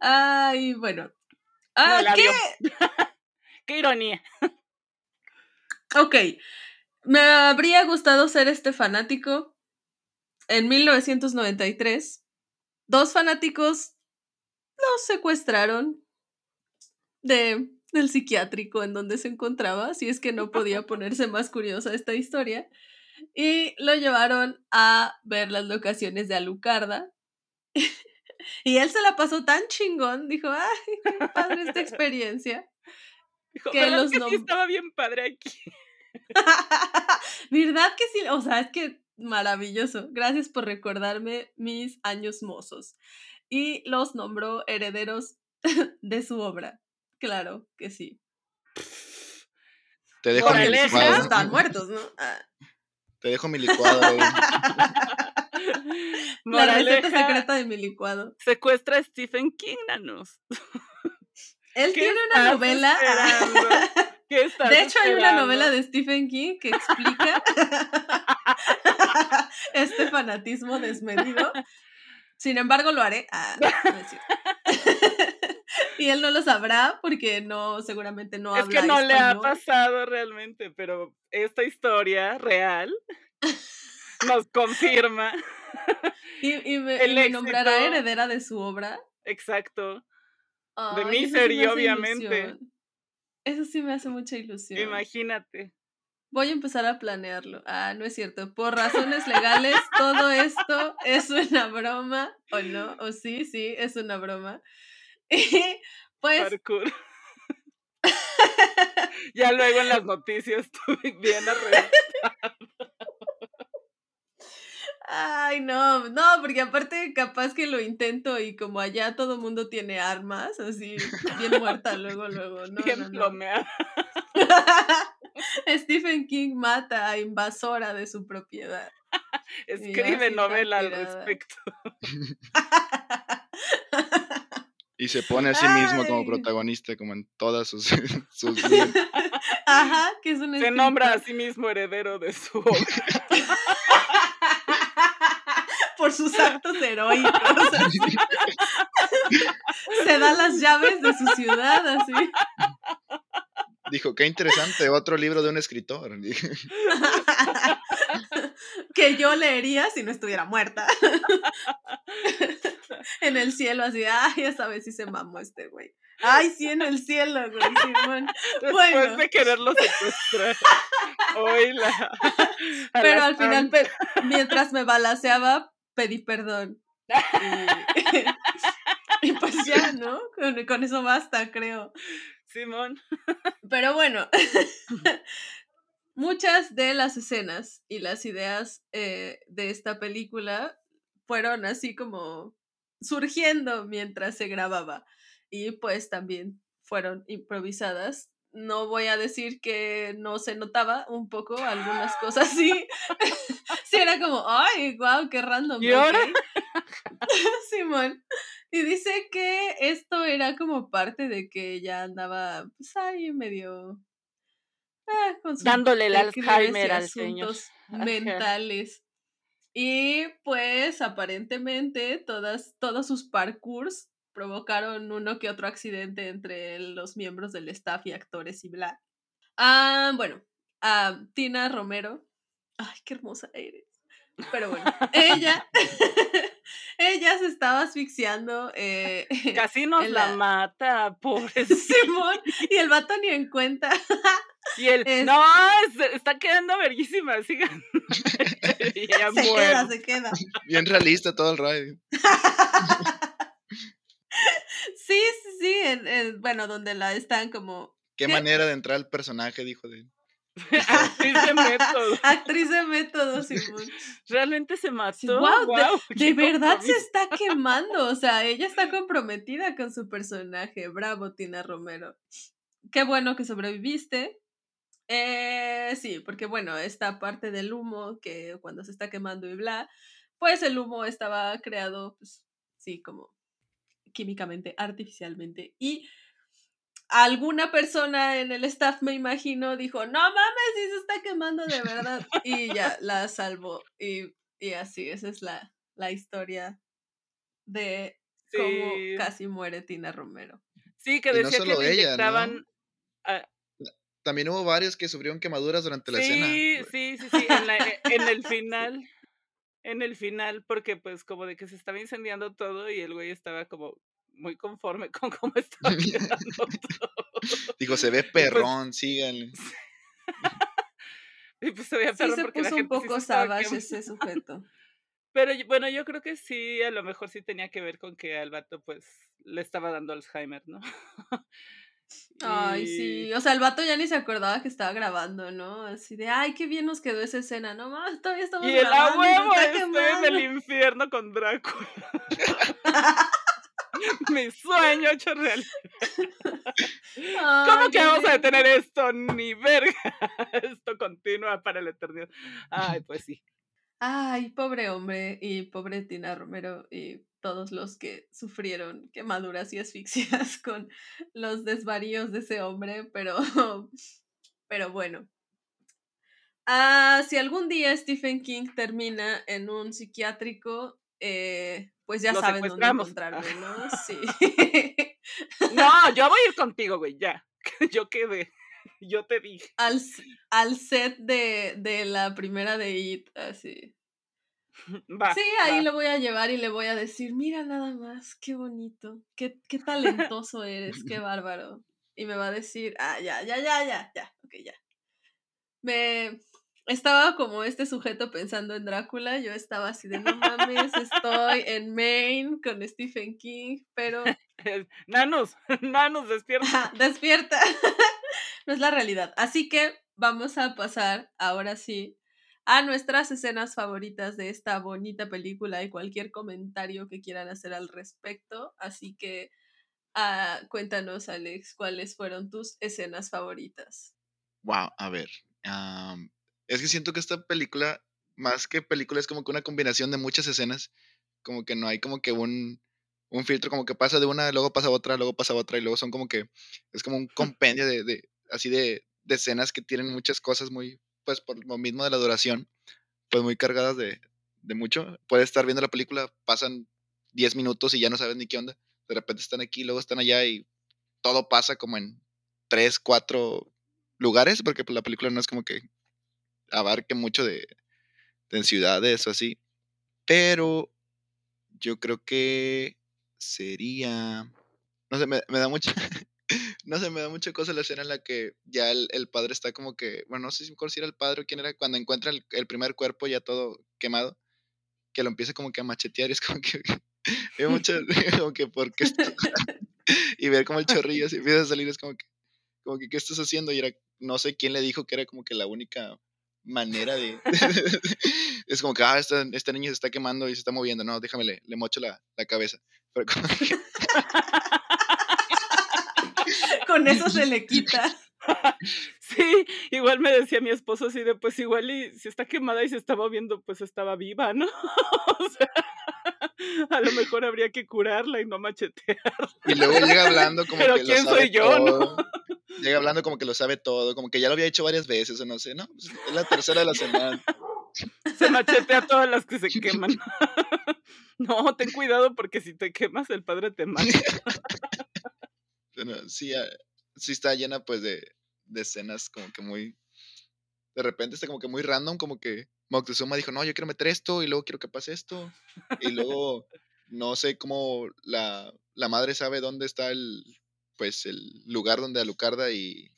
Ay, bueno. Ah, ¿qué? Qué ironía. Ok. Me habría gustado ser este fanático. En 1993, dos fanáticos los secuestraron de, del psiquiátrico en donde se encontraba, si es que no podía <laughs> ponerse más curiosa esta historia, y lo llevaron a ver las locaciones de Alucarda. <laughs> y él se la pasó tan chingón, dijo, ay, qué padre esta <laughs> experiencia. Dijo, Que ¿verdad los que sí estaba bien padre aquí? <laughs> ¿Verdad que sí? O sea, es que maravilloso. Gracias por recordarme mis años mozos. Y los nombró herederos <laughs> de su obra. Claro que sí. Te dejo mi Moraleja. los licuado. están muertos, ¿no? Ah, Te dejo mi licuado. güey. la receta secreta de mi licuado. Secuestra a Stephen King, nanos. <laughs> Él ¿Qué tiene una novela. ah? ¿Qué <laughs> estás De hecho, hay una novela de Stephen King que explica <laughs> este fanatismo desmedido. Sin embargo, lo haré. Ah, no es <laughs> y él no lo sabrá porque no, seguramente no Es habla que no le ha pasado realmente, pero esta historia real nos confirma. Y, y me, el y me nombrará heredera de su obra. Exacto. Sí Misery, hace obviamente. ilusión. Eso sí me hace mucha ilusión. Imagínate. Voy a empezar a planearlo. Ah, no es cierto. Por razones legales, todo esto es una broma. ¿O no? ¿O sí? Sí, es una broma. <laughs> Y pues, Parkour. <laughs> ya luego en las noticias <laughs> tú bien arre- ay, no, no, porque aparte capaz que lo intento y como allá todo mundo tiene armas, así, bien muerta <laughs> luego, luego. No, bien no. <laughs> Stephen King mata a invasora de su propiedad. Escribe novela al respecto. <laughs> Y se pone a sí mismo como protagonista, como en todas sus, sus. Ajá, que es un Se nombra a sí mismo heredero de su obra. Por sus actos heroicos. <laughs> Se da las llaves de su ciudad, así. Dijo, qué interesante, otro libro de un escritor. <laughs> que yo leería si no estuviera muerta. <laughs> en el cielo, así, ay, ya sabes si se mamó este güey. Ay, sí, en el cielo, güey, Simón. Después Bueno. de quererlo secuestrar. Oíla. Pero la al final, mientras me balaseaba, pedí perdón. Y, <laughs> <laughs> y pues ya, ¿no? Con, con eso basta, creo. Simón. Pero bueno, <laughs> muchas de las escenas y las ideas eh, de esta película fueron así como surgiendo mientras se grababa y pues también fueron improvisadas. No voy a decir que no se notaba un poco algunas cosas, <laughs> sí. <laughs> sí, era como, ay, wow, qué random. ¿Y ahora? ok". <laughs> Simón. Y dice que esto era como parte de que ella andaba, pues ahí medio. ah, con su Dándole el Alzheimer al señor. mentales. Y pues aparentemente todas, todos sus parkours provocaron uno que otro accidente entre los miembros del staff y actores y bla. Ah, bueno, ah, Tina Romero. Ay, qué hermosa eres. Pero bueno, <laughs> ella, <laughs> ella se estaba asfixiando. Eh, <laughs> Casi nos la la- mata, pobre Simón, y el vato ni en cuenta. Y él, Es- no, se- está quedando verguísima, sigan. Se queda, se queda. Bien realista todo el rayo. Sí, sí, sí. en- en- bueno, donde la están como Qué, ¿Qué? manera de entrar al personaje, dijo de <laughs> Actriz de método. <laughs> actriz de método, Simón. Realmente se mató. de- guau, De qué verdad se está quemando. O sea, ella está <laughs> comprometida con su personaje. Bravo, Tina Romero. Qué bueno que sobreviviste. Eh, sí, porque bueno, esta parte del humo que cuando se está quemando y bla, pues el humo estaba creado, pues sí, como químicamente, artificialmente. Y alguna persona en el staff, me imagino, dijo, no mames, sí se está quemando de verdad. Y ya la salvó. Y, y así, esa es la, la historia de cómo Sí. casi muere Tina Romero. Sí, que no decía que le ella, ¿no? inyectaban. a- También hubo varios que sufrieron quemaduras durante la sí, escena. sí, sí, sí, en, la- en el final. En el final, porque pues como de que se estaba incendiando todo y el güey estaba como muy conforme <laughs> con cómo estaba <laughs> quedando todo. Dijo, se ve pues perrón, síganle. <laughs> Y pues se veía Sí perro se la puso un sí poco savage quemando. ese sujeto. Pero bueno, yo creo que sí, a lo mejor sí tenía que ver con que al vato pues le estaba dando Alzheimer, ¿no? Ay, sí. O sea, el vato ya ni se acordaba que estaba grabando, ¿no? Así de, ay, qué bien nos quedó esa escena. No más, todavía estamos Y el a grabando. y huevo, está estoy en quemando". el infierno con Drácula. <laughs> <laughs> Mi sueño hecho real. ¿Cómo Ay, que qué vamos a detener esto? Ni verga. <laughs> Esto continúa para la eternidad. Ay, pues sí. Ay, pobre hombre y pobre Tina Romero y todos los que sufrieron quemaduras y asfixias <laughs> con los desvaríos de ese hombre, pero, pero bueno. Ah, si algún día Stephen King termina en un psiquiátrico, eh, pues ya Lo saben dónde encontrarme, ¿no? <laughs> Sí. No, <laughs> yo voy a ir contigo, güey, ya. Yo quedé. <laughs> Yo te dije. al, al set de, de la primera de It, así. <laughs> Va. Sí, ahí va. lo voy a llevar y le voy a decir, mira nada más, qué bonito, qué, qué <laughs> talentoso eres, qué bárbaro. Y me va a decir, ah, ya, ya, ya, ya, ya, ok, ya. Me estaba como este sujeto pensando en Drácula, yo estaba así de, no mames, estoy en Maine con Stephen King, pero Nanos, nanos, despierta. Ajá, despierta. No es la realidad. Así que vamos a pasar ahora sí a nuestras escenas favoritas de esta bonita película y cualquier comentario que quieran hacer al respecto. Así que ah, cuéntanos, Alex, cuáles fueron tus escenas favoritas. Wow, a ver. es que siento que esta película, más que película, es como que una combinación de muchas escenas. Como que no hay como que un, un filtro, como que pasa de una, luego pasa a otra, luego pasa a otra, y luego son como que, es como un <laughs> compendio de, de así de, de escenas que tienen muchas cosas muy, pues por lo mismo de la duración, pues muy cargadas de, de mucho. Puedes estar viendo la película, pasan 10 minutos y ya no sabes ni qué onda. De repente están aquí, luego están allá y todo pasa como en 3, 4 lugares, porque pues, la película no es como que abarque mucho de, de ciudades o así. Pero yo creo que sería. No sé, me, me da mucha. No sé, me da mucha cosa la escena en la que ya el, el padre está como que. Bueno, no sé si era el padre o quién era, cuando encuentra el, el primer cuerpo ya todo quemado, que lo empieza como que a machetear y es como que. <laughs> veo mucho. <laughs> <laughs> como que, ¿por qué y ver como el chorrillo así empieza a salir, es como que. Como que, ¿qué estás haciendo? Y era, no sé quién le dijo que era como que la única manera de... es como que, ah, este, este niño se está quemando y se está moviendo. No, déjame, le, le mocho la, la cabeza. Pero como que, <laughs> Con eso se le quita. <laughs> Sí, igual me decía mi esposo así de, pues igual y si está quemada y se está moviendo, pues estaba viva, ¿no? <laughs> o sea, a lo mejor habría que curarla y no machetear. y luego llega hablando como Pero que ¿quién lo sabe soy yo, no? todo. Llega hablando como que lo sabe todo, como que ya lo había hecho varias veces o no sé, ¿no? Pues, es la tercera de la semana. Se machetea a todas las que se queman. no, ten cuidado porque si te quemas el padre te mata. Sí, ah, sí está llena pues de, de escenas como que muy... De repente está como que muy random, como que Moctezuma dijo, no, yo quiero meter esto y luego quiero que pase esto. Y luego no sé cómo la, la madre sabe dónde está el, pues, el lugar donde Alucarda y,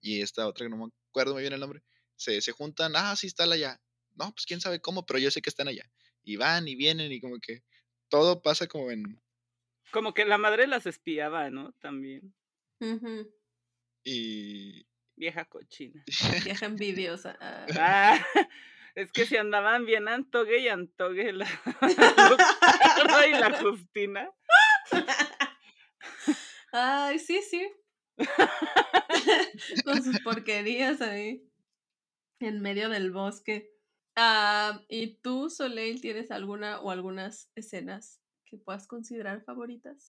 y esta otra que no me acuerdo muy bien el nombre, se, se juntan, ah, sí está allá. No, pues quién sabe cómo, pero yo sé que están allá. Y van y vienen y como que todo pasa como en... Como que la madre las espiaba, ¿no? También. Y... Vieja cochina. <laughs> Vieja envidiosa. Ah. Ah, <laughs> es que si andaban bien Antogue y Antogue la, <laughs> y la Justina. Ay, sí, sí. Con sus porquerías ahí. En medio del bosque. Ah, ¿Y tú, Soleil, tienes alguna o algunas escenas que puedas considerar favoritas?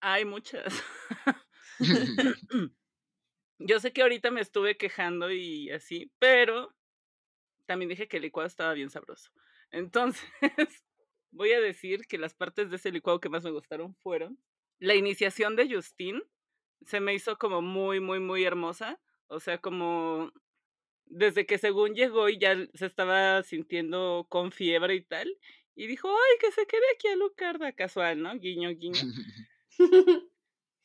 Hay muchas. <laughs> <laughs> Yo sé que ahorita me estuve quejando y así, pero también dije que el licuado estaba bien sabroso. Entonces, <laughs> voy a decir que las partes de ese licuado que más me gustaron fueron la iniciación de Justin. Se me hizo como muy, muy, muy hermosa. O sea, como desde que según llegó y ya se estaba sintiendo con fiebre y tal. Y dijo, ay, que se quede aquí a Lucarda, casual, ¿no? Guiño, guiño. <laughs> <laughs>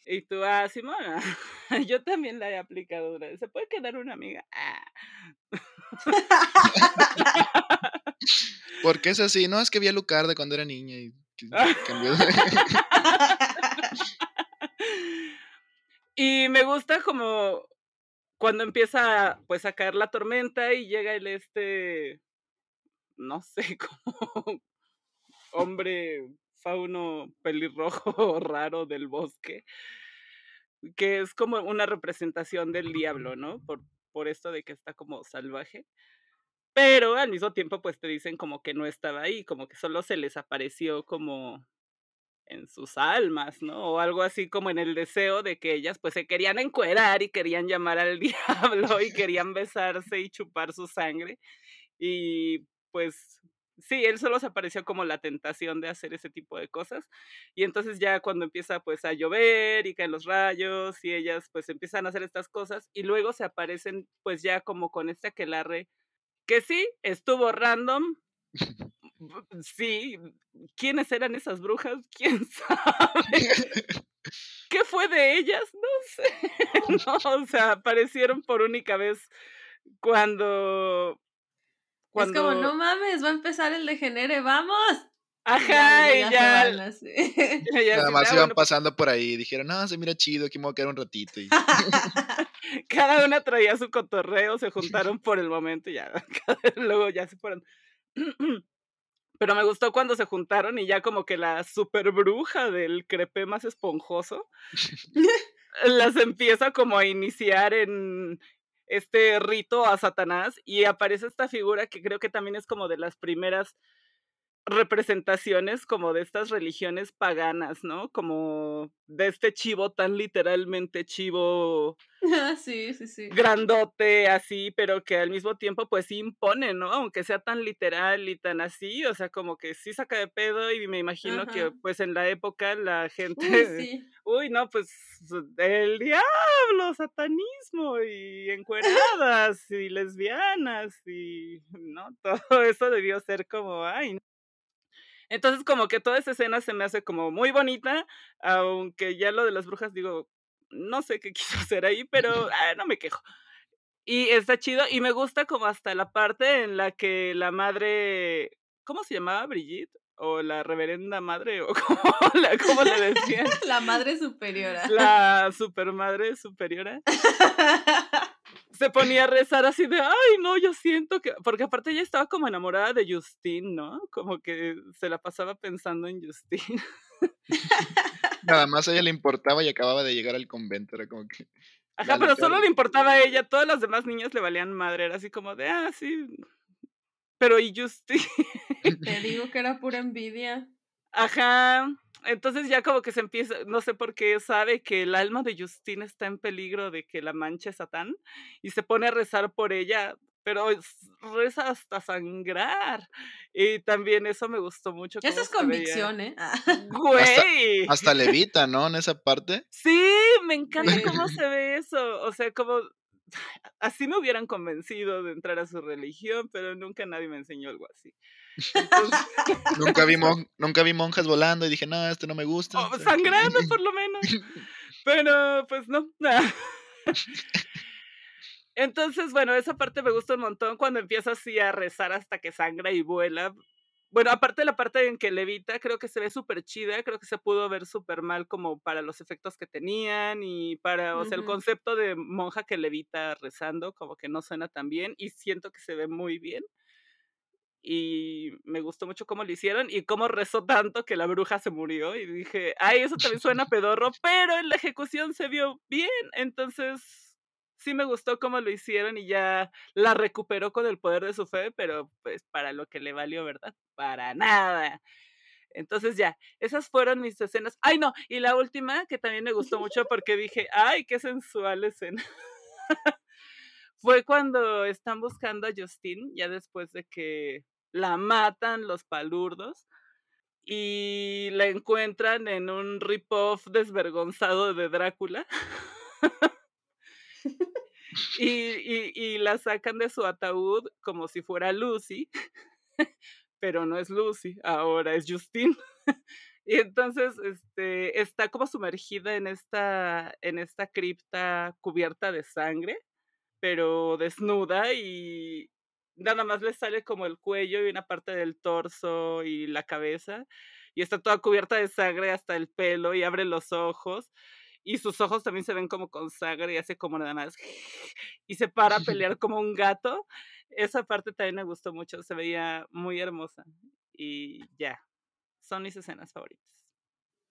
Y tú, ah, Simona, <laughs> yo también la he aplicado. ¿Se puede quedar una amiga? Ah. Porque es así, no, es que vi a Lucarda cuando era niña y cambió de- y me gusta como cuando empieza pues a caer la tormenta y llega el este, no sé, como hombre fauno pelirrojo <laughs> raro del bosque, que es como una representación del diablo, ¿no? Por, por esto de que está como salvaje. Pero al mismo tiempo pues te dicen como que no estaba ahí, como que solo se les apareció como en sus almas, ¿no? O algo así como en el deseo de que ellas pues se querían encuerar y querían llamar al <laughs> diablo y querían besarse y chupar su sangre. Y pues sí, él solo se apareció como la tentación de hacer ese tipo de cosas. Y entonces ya cuando empieza pues a llover y caen los rayos y ellas pues empiezan a hacer estas cosas y luego se aparecen pues ya como con este aquelarre que sí, estuvo random. <laughs> Sí, ¿quiénes eran esas brujas? <laughs> ¿Quién sabe? ¿Qué fue de ellas? No sé. <laughs> No, o sea, aparecieron por única vez cuando... Es como, no Cuando... mames, va a empezar el degenere, vamos. Ajá, y ya... ya <laughs> <laughs> Nada más "Ah, iban pasando por ahí y dijeron, no, se mira chido, aquí me voy a quedar un ratito. Y <laughs> cada una traía su cotorreo, se juntaron por el momento y ya, luego ya se fueron. <clears throat> Pero me gustó cuando se juntaron y ya como que la super bruja del crepé más esponjoso las empieza como a iniciar en este rito a Satanás y aparece esta figura que creo que también es como de las primeras representaciones como de estas religiones paganas, ¿no? Como de este chivo tan literalmente chivo <laughs> sí, sí, sí. grandote así, pero que al mismo tiempo pues sí impone, ¿no? Aunque sea tan literal y tan así, o sea, como que sí saca de pedo y me imagino que pues en la época la gente, Uy, sí. <laughs> uy, no, pues el diablo, satanismo y encueradas y lesbianas y, ¿no? <laughs> Todo eso debió ser como, ay. Entonces como que toda esa escena se me hace como muy bonita, aunque ya lo de las brujas digo, no sé qué <laughs> quiso hacer ahí, pero <laughs> ah, no me quejo. Y está chido y me gusta como hasta la parte en la que la madre, ¿cómo se llamaba? Brigitte o la reverenda madre o <laughs> cómo, la, cómo le decían, La madre superiora. la supermadre superiora se ponía a rezar así de, ay, no, yo siento que, porque aparte ella estaba como enamorada de Justin, ¿no? Como que se la pasaba pensando en Justin. <laughs> nada más a ella le importaba y acababa de llegar al convento. Era como que. <laughs> Ajá, pero solo le importaba a ella, todas las demás niñas le valían madre, era así como de, ah, sí. Pero y Justin, Te <laughs> digo que era pura envidia. Ajá. Entonces ya como que se empieza, no sé por qué sabe que el alma de Justin está en peligro de que la manche Satán y se pone a rezar por ella, pero reza hasta sangrar. Y también eso me gustó mucho. Esa es veía. convicción, ¿eh? Güey. Hasta levita, ¿no? En esa parte. Sí, me encanta cómo se <laughs> ve eso. O sea, como así me hubieran convencido de entrar a su religión, pero nunca nadie me enseñó algo así. <laughs> nunca, vi nunca vi monjas volando y dije, no, esto no me gusta. Oh, sangrando por lo menos. <laughs> Pero pues no. <laughs> Entonces, bueno, esa parte me gusta un montón cuando empieza así a rezar hasta que sangra y vuela. Bueno, aparte de la parte en que levita, creo que se ve súper chida, creo que se pudo ver súper mal como para los efectos que tenían y para, o sea, el concepto de monja que levita rezando, como que no suena tan bien y siento que se ve muy bien. Y me gustó mucho cómo lo hicieron y cómo rezó tanto que la bruja se murió y dije, ay, eso también suena pedorro, pero en la ejecución se vio bien, entonces sí me gustó cómo lo hicieron y ya la recuperó con el poder de su fe, pero pues para lo que le valió, ¿verdad? Para nada. Entonces ya, esas fueron mis escenas. Ay, no, y la última que también me gustó mucho porque dije, ay, qué sensual escena. <laughs> Fue cuando están buscando a Justin, ya después de que la matan los palurdos y la encuentran en un rip-off desvergonzado de Drácula. <laughs> y, y, la sacan de su ataúd como si fuera Lucy, pero no es Lucy, ahora es Justine. y entonces este, está como sumergida en esta, en esta cripta cubierta de sangre, pero desnuda y nada más le sale como el cuello y una parte del torso y la cabeza. Y está toda cubierta de sangre hasta el pelo y abre los ojos y sus ojos también se ven como con sangre y hace como nada más <laughs> y se para a <laughs> pelear como un gato. Esa parte también me gustó mucho, se veía muy hermosa y ya, son mis escenas favoritas.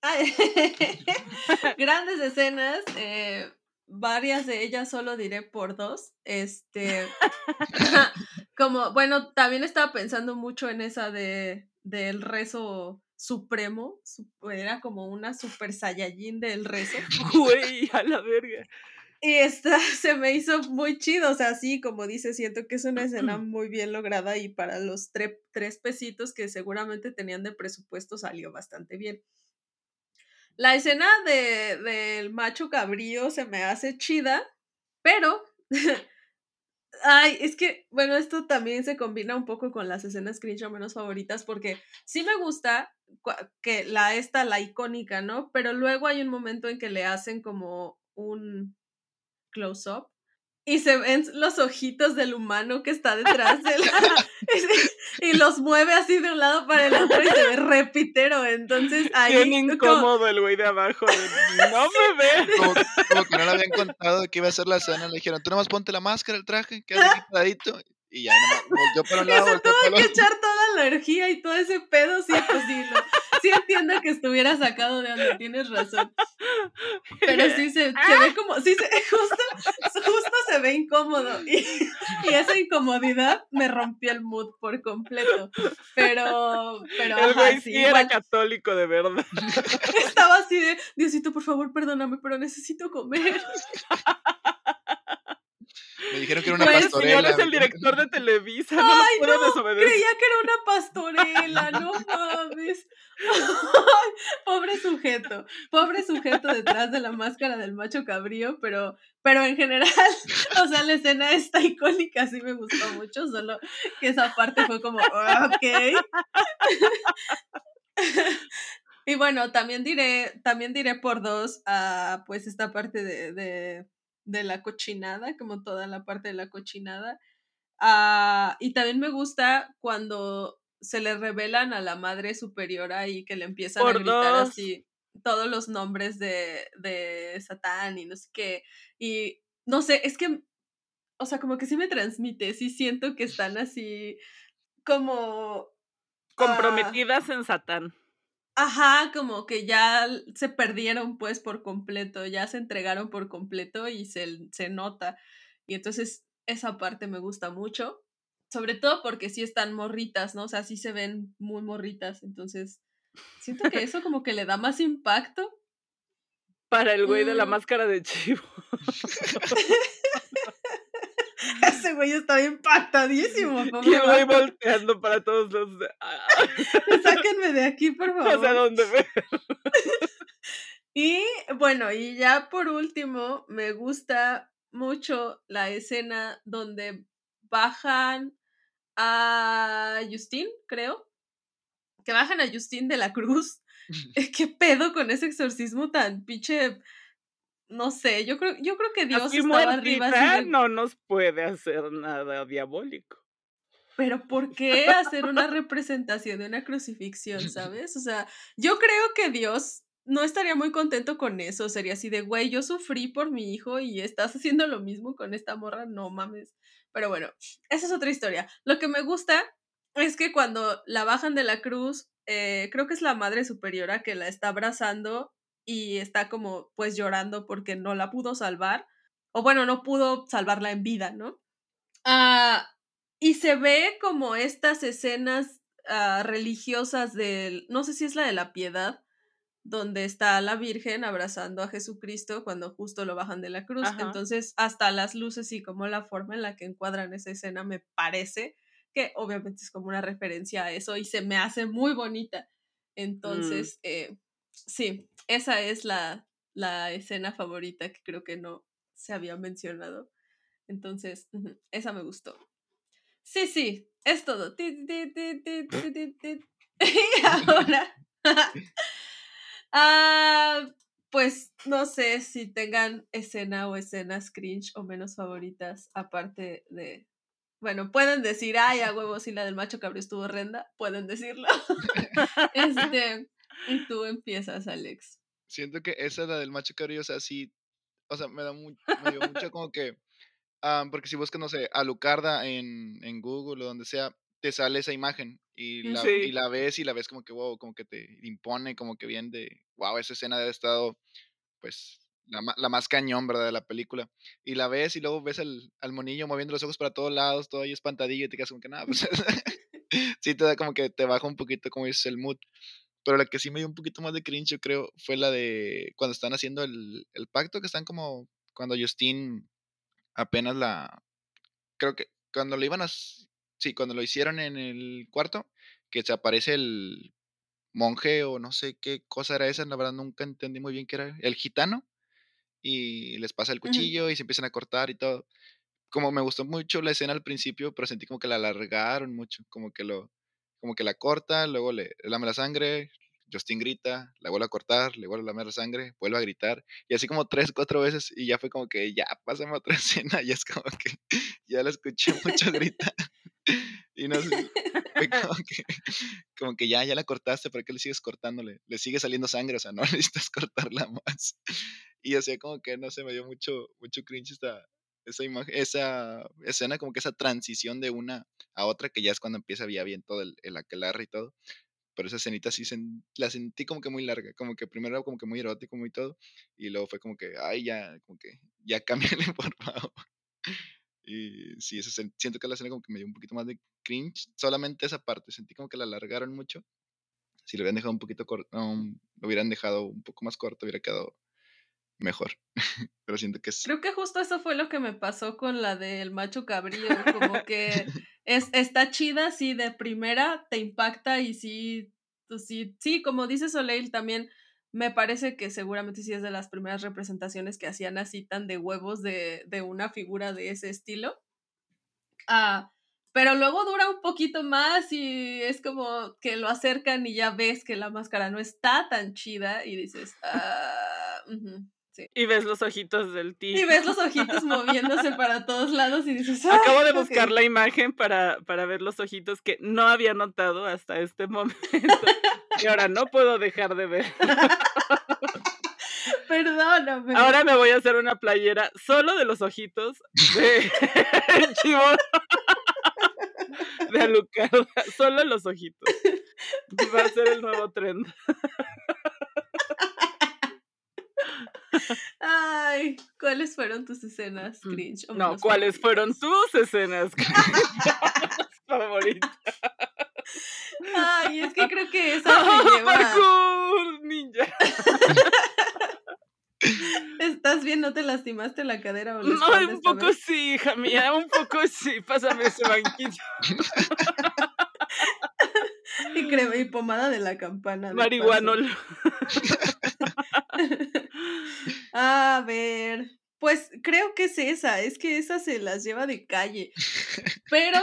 <laughs> Grandes escenas, eh, varias de ellas solo diré por dos. Este, <laughs> como, bueno, también estaba pensando mucho en esa de del rezo supremo, era como una super saiyajin del rezo. <laughs> Güey, a la verga. Y esta <laughs> se me hizo muy chido, o sea, sí, como dice, siento que es una escena <clears throat> muy bien lograda y para los tres pesitos que seguramente tenían de presupuesto salió bastante bien. La escena del de, macho cabrío se me hace chida, pero <laughs> Ay, es que, bueno, esto también se combina un poco con las escenas screenshot menos favoritas, porque sí me gusta que la esta, la icónica, ¿no? Pero luego hay un momento en que le hacen como un close-up y se ven los ojitos del humano que está detrás de la, <laughs> y los mueve así de un lado para el otro y se ve repitero. Entonces ahí. Bien incómodo el güey de abajo. no me ve. Como, que no le habían contado que iba a ser la escena. Le dijeron, tú nomás ponte la máscara, el traje, quédate aquí paradito. Y ya nomás yo para un lado. Se tuvo que echar toda la energía y todo ese pedo, sí, pues sí. Sí entiendo que estuviera sacado de donde tienes razón. Pero sí se, se ve como, sí, se, <laughs> justo, justo se ve incómodo. Y, y, esa incomodidad me rompió el mood por completo. Pero, pero. El güey sí, era católico de verdad. <laughs> Estaba así de, Diosito, por favor, perdóname, pero necesito comer. <laughs> Me dijeron que era una pastorela. El señor es el director de Televisa. Ay, no, no creía que era una pastorela, no mames. <laughs> pobre sujeto, pobre sujeto detrás de la máscara del macho cabrío, pero, pero en general, <laughs> o sea, la escena está icónica, sí me gustó mucho, solo que esa parte fue como, ok. <laughs> y bueno, también diré, también diré por dos a pues esta parte de de la cochinada, como toda la parte de la cochinada. Ah, y también me gusta cuando se le revelan a la madre superiora y que le empiezan a gritar así todos los nombres de, de Satán y no sé qué. Y no sé, es que, o sea, como que sí me transmite, sí siento que están así como... Ah Comprometidas en Satán. Ajá, como que ya se perdieron pues por completo, ya se entregaron por completo y se, se nota. Y entonces esa parte me gusta mucho, sobre todo porque sí están morritas, ¿no? O sea, sí se ven muy morritas, entonces siento que eso como que le da más impacto. Para el güey de la mm. máscara de chivo. <laughs> Ese güey está impactadísimo. Y voy volteando para todos los. <laughs> Sáquenme de aquí, por <laughs> favor. No sé dónde ver. <laughs> Y bueno, y ya por último, me gusta mucho la escena donde bajan a Justin, creo. Que bajan a Justin de la cruz. ¿Qué pedo con ese exorcismo tan pinche? No sé, yo creo, yo creo que Dios Así estaba arriba. no nos puede hacer nada diabólico. Pero ¿por qué hacer una representación de una crucifixión, sabes? O sea, yo creo que Dios no estaría muy contento con eso. Sería así de, güey, yo sufrí por mi hijo y estás haciendo lo mismo con esta morra, no mames. Pero bueno, esa es otra historia. Lo que me gusta es que cuando la bajan de la cruz, eh, creo que es la madre superiora que la está abrazando y está como pues llorando porque no la pudo salvar. O bueno, no pudo salvarla en vida, ¿no? Ah, y se ve como estas escenas ah, religiosas del, no sé si es la de la piedad, donde está la Virgen abrazando a Jesucristo cuando justo lo bajan de la cruz. Ajá. Entonces, hasta las luces y como la forma en la que encuadran esa escena me parece que obviamente es como una referencia a eso y se me hace muy bonita. Entonces, eh, sí, esa es la, la escena favorita que creo que no se había mencionado. Entonces, esa me gustó. Sí, sí, es todo. Y <laughs> ahora. <laughs> ah, pues no sé si tengan escena o escenas cringe o menos favoritas, aparte de. Bueno, pueden decir, ay, a huevo, si la del macho cabrío estuvo horrenda, pueden decirlo. <laughs> este, y tú empiezas, Alex. Siento que esa, la del macho cabrío, o sea, sí, o sea, me da mu- me dio mucho como que, ah, porque si buscas, no sé, Alucarda en, en Google o donde sea, te sale esa imagen y la, y Sí. la ves y la ves como que, wow, como que te impone, como que bien de, wow, esa escena debe haber estado, pues, la, la más cañón, ¿verdad? De la película. Y la ves y luego ves al, al monillo moviendo los ojos para todos lados, todo ahí espantadillo y te quedas como que nada, pues, <laughs> sí te da como que te baja un poquito, como dices, el mood. Pero la que sí me dio un poquito más de cringe, yo creo, fue la de cuando están haciendo el, el pacto, que están como, cuando Justin apenas la, creo que cuando lo iban a, sí, cuando lo hicieron en el cuarto, que se aparece el monje o no sé qué cosa era esa, la verdad nunca entendí muy bien qué era, el gitano, y les pasa el cuchillo y se empiezan a cortar y todo. Como me gustó mucho la escena al principio, pero sentí como que la alargaron mucho, como que lo, como que la corta, luego le lame la sangre, Justin grita, la vuelve a cortar, le vuelve a lamer la sangre, vuelve a gritar, y así como tres, cuatro veces, y ya fue como que ya, pásame otra <laughs> escena, y es como que <laughs> ya la escuché mucho gritar, <laughs> y no sé, fue como que, como que ya, ya la cortaste, ¿para qué le sigues cortándole? Le sigue saliendo sangre, o sea, no necesitas cortarla más. Y o sea, como que, no sé, me dio mucho, mucho cringe esta, esa imagen, esa escena, como que esa transición de una a otra, que ya es cuando empieza ya bien todo el, el y todo. Pero esa escenita sí sen- la sentí como que muy larga, como que primero era como que muy erótico, muy todo, y luego fue como que, ay, ya, como que, ya <laughs> cámbiale, por favor. Y sí, escena- siento que la escena como que me dio un poquito más de cringe, solamente esa parte, sentí como que la alargaron mucho. Si lo hubieran dejado un poquito corto, lo hubieran dejado un poco más corto, hubiera quedado mejor. <laughs> Pero siento que es... Creo que justo eso fue lo que me pasó con la del macho cabrío, como que <laughs> es, está chida, sí, de primera te impacta y sí, pues sí, sí, como dice Soleil también, me parece que seguramente sí es de las primeras representaciones que hacían así tan de huevos de, de una figura de ese estilo. Ah, pero luego dura un poquito más y es como que lo acercan y ya ves que la máscara no está tan chida y dices, <laughs> ah, ujú, sí. Y ves los ojitos del tío. Y ves los ojitos <laughs> moviéndose para todos lados y dices, Acabo de "Ah, buscar ok". la imagen para, para ver los ojitos que no había notado hasta este momento. <laughs> Y ahora no puedo dejar de ver. <laughs> Perdóname. Ahora me voy a hacer una playera solo de los ojitos de Chivo. De Alucarda. Solo los ojitos. Va a ser el nuevo trend. <laughs> Ay, ¿cuáles fueron tus escenas cringe? o Mm, No, menos ¿cuáles fueron tus escenas <laughs> favoritas? Ay, es que creo que <laughs> esa me lleva. ¡Parkour, ninja! ¿Estás bien? ¿No te lastimaste la cadera o No, un poco vez? sí, hija mía, un poco sí. Pásame ese banquillo. Y crema y pomada de la campana. Marihuanol. A ver, pues creo que es esa, es que esa se las lleva de calle. Pero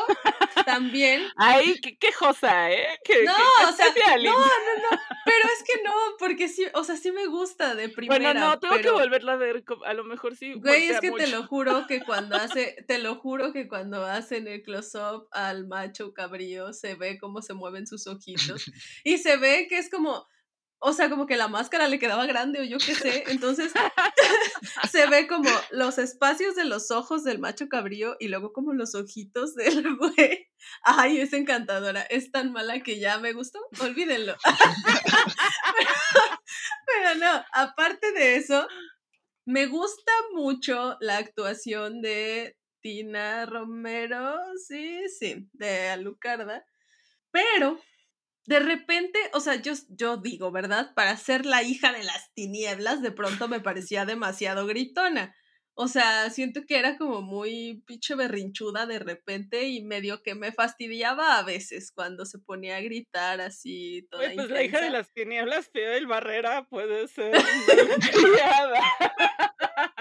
también. Ay, qué quejosa, ¿eh? no, o sea, no, no, no. Pero es que no, porque sí, o sea, sí me gusta de primera. Bueno, no, tengo que volverla a ver, a lo mejor sí. Güey, es que te lo juro que cuando hace, te lo juro que cuando hacen el close-up al macho cabrío, se ve cómo se mueven sus ojitos. Y se ve que es como o sea, como que la máscara le quedaba grande o yo qué sé. Entonces <laughs> se ve como los espacios de los ojos del macho cabrío y luego como los ojitos del <laughs> güey. Ay, es encantadora. Es tan mala que ya me gustó. Olvídenlo. <laughs> pero, no, aparte de eso, me gusta mucho la actuación de Tina Romero. Sí, sí, de Alucarda. Pero de repente, o sea, yo, yo digo, ¿verdad? Para ser la hija de las tinieblas, de pronto me parecía demasiado gritona. O sea, siento que era como muy pinche berrinchuda de repente y medio que me fastidiaba a veces cuando se ponía a gritar así toda pues la hija de las tinieblas, el Barrera, puede ser <laughs> <laughs> <laughs>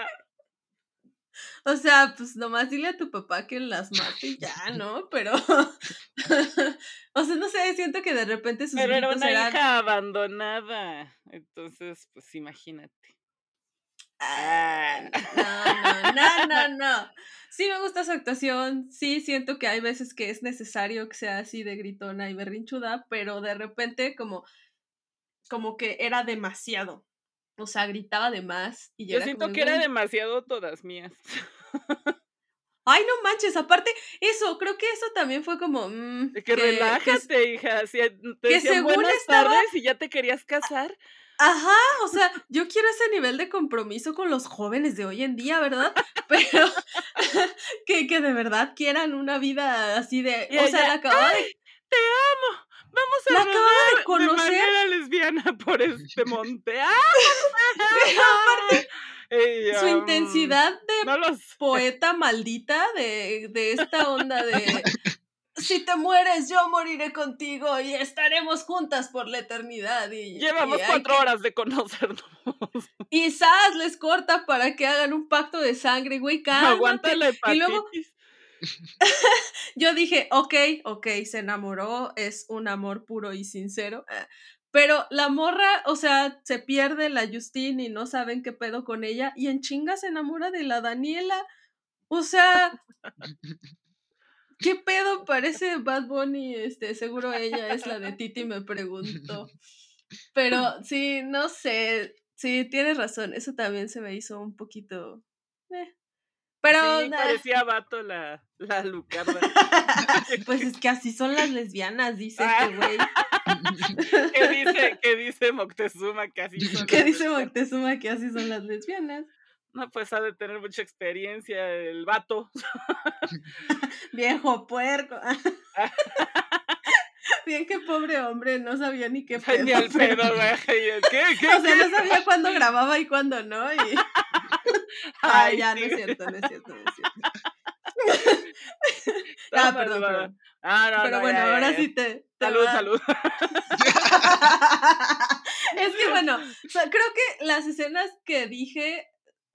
O sea, pues nomás dile a tu papá que las mate y ya, <laughs> ¿no? Pero, <laughs> o sea, no sé, siento que de repente sus Pero era una hija abandonada, entonces, pues imagínate. Ah, no, no, no, no, <laughs> no. Sí me gusta su actuación, sí siento que hay veces que es necesario que sea así de gritona y berrinchuda, pero de repente como, como que era demasiado. O sea, gritaba de más y yo, siento que era demasiado todas mías. <laughs> Ay, no manches, aparte, eso, creo que eso también fue como. Mm, que, relájate, hija. te que según buenas tardes y ya te querías casar. Ajá, o sea, yo quiero ese nivel de compromiso con los jóvenes de hoy en día, ¿verdad? <laughs> Pero <laughs> que, que de verdad quieran una vida así de. o sea, la de. ¡Te amo! Vamos a la de conocer. De manera lesbiana por este <laughs> monte. ¡Ah! aparte, su intensidad de poeta maldita de, de esta onda de si te mueres, yo moriré contigo y estaremos juntas por la eternidad. Y, Llevamos cuatro horas de conocernos. Y Sas les corta para que hagan un pacto de sangre, güey, <laughs> Aguanta la Y luego <laughs> yo dije, ok, ok, se enamoró, es un amor puro y sincero. Pero la morra, o sea, se pierde la Justine y no saben qué pedo con ella. Y en chinga se enamora de la Daniela. O sea, ¿qué pedo parece Bad Bunny? Este, seguro ella es la de Titi, me preguntó. Pero sí, no sé. Sí, tienes razón. Eso también se me hizo un poquito. Eh. Pero. Sí, parecía vato la, la Lucarda. <laughs> pues es <laughs> que así son las lesbianas, dice este güey. <laughs> ¿Qué dice, ¿Qué dice Moctezuma que así son? ¿Qué dice Moctezuma que así son las lesbianas? No, pues ha de tener mucha experiencia el vato. Viejo puerco. <laughs> Bien que pobre hombre, no sabía ni qué <laughs> pedo. Ni al pedo, güey. ¿Qué, <laughs> qué, o sea, no sabía cuándo grababa y cuándo no. Y... Ay, ya, no es cierto, no es cierto, no es cierto. ah, perdón, perdón. Ah, no, Pero bueno, ahora sí te. salud, salud. es que bueno, creo que las escenas que dije,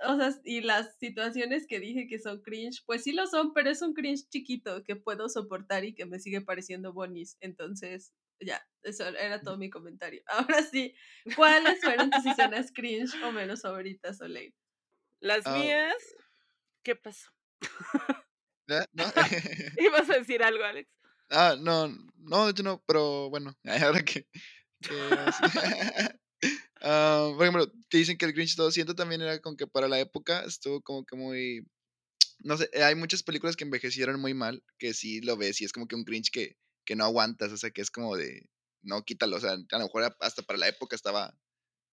o sea, y las situaciones que dije que son cringe, pues sí lo son, pero es un cringe chiquito que puedo soportar y que me sigue pareciendo bonis. Entonces, ya, eso era todo mi comentario. <laughs> Ahora sí, ¿cuáles fueron tus escenas cringe o menos favoritas, Soleil? Las ah, mías, ¿qué pasó? ¿No? <laughs> <laughs> ¿Ibas a decir algo, Alex? Ah, no, no, yo no, pero bueno, ahora que... Ah, por ejemplo, te dicen que el Grinch todo siento también era como que para la época estuvo como que muy... No sé, hay muchas películas que envejecieron muy mal, que sí lo ves y es como que un Grinch que, que no aguantas, o sea, que es como de, no, quítalo, o sea, a lo mejor hasta para la época estaba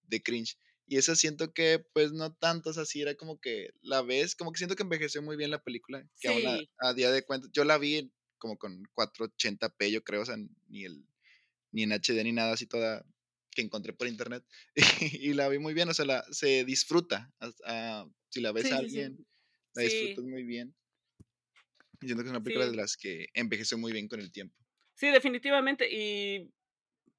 de cringe. Y eso siento que, pues, no tanto, o sea, sí era como que la ves, como que siento que envejeció muy bien la película, que aún a, día de cuenta, yo la vi como con 480p, yo creo, o sea, ni, el, ni en HD ni nada así toda que encontré por internet, <laughs> y, la vi muy bien, o sea, la, se disfruta, si la ves a alguien, la disfrutas muy bien. Y siento que es una película de las que envejeció muy bien con el tiempo. Sí, definitivamente, y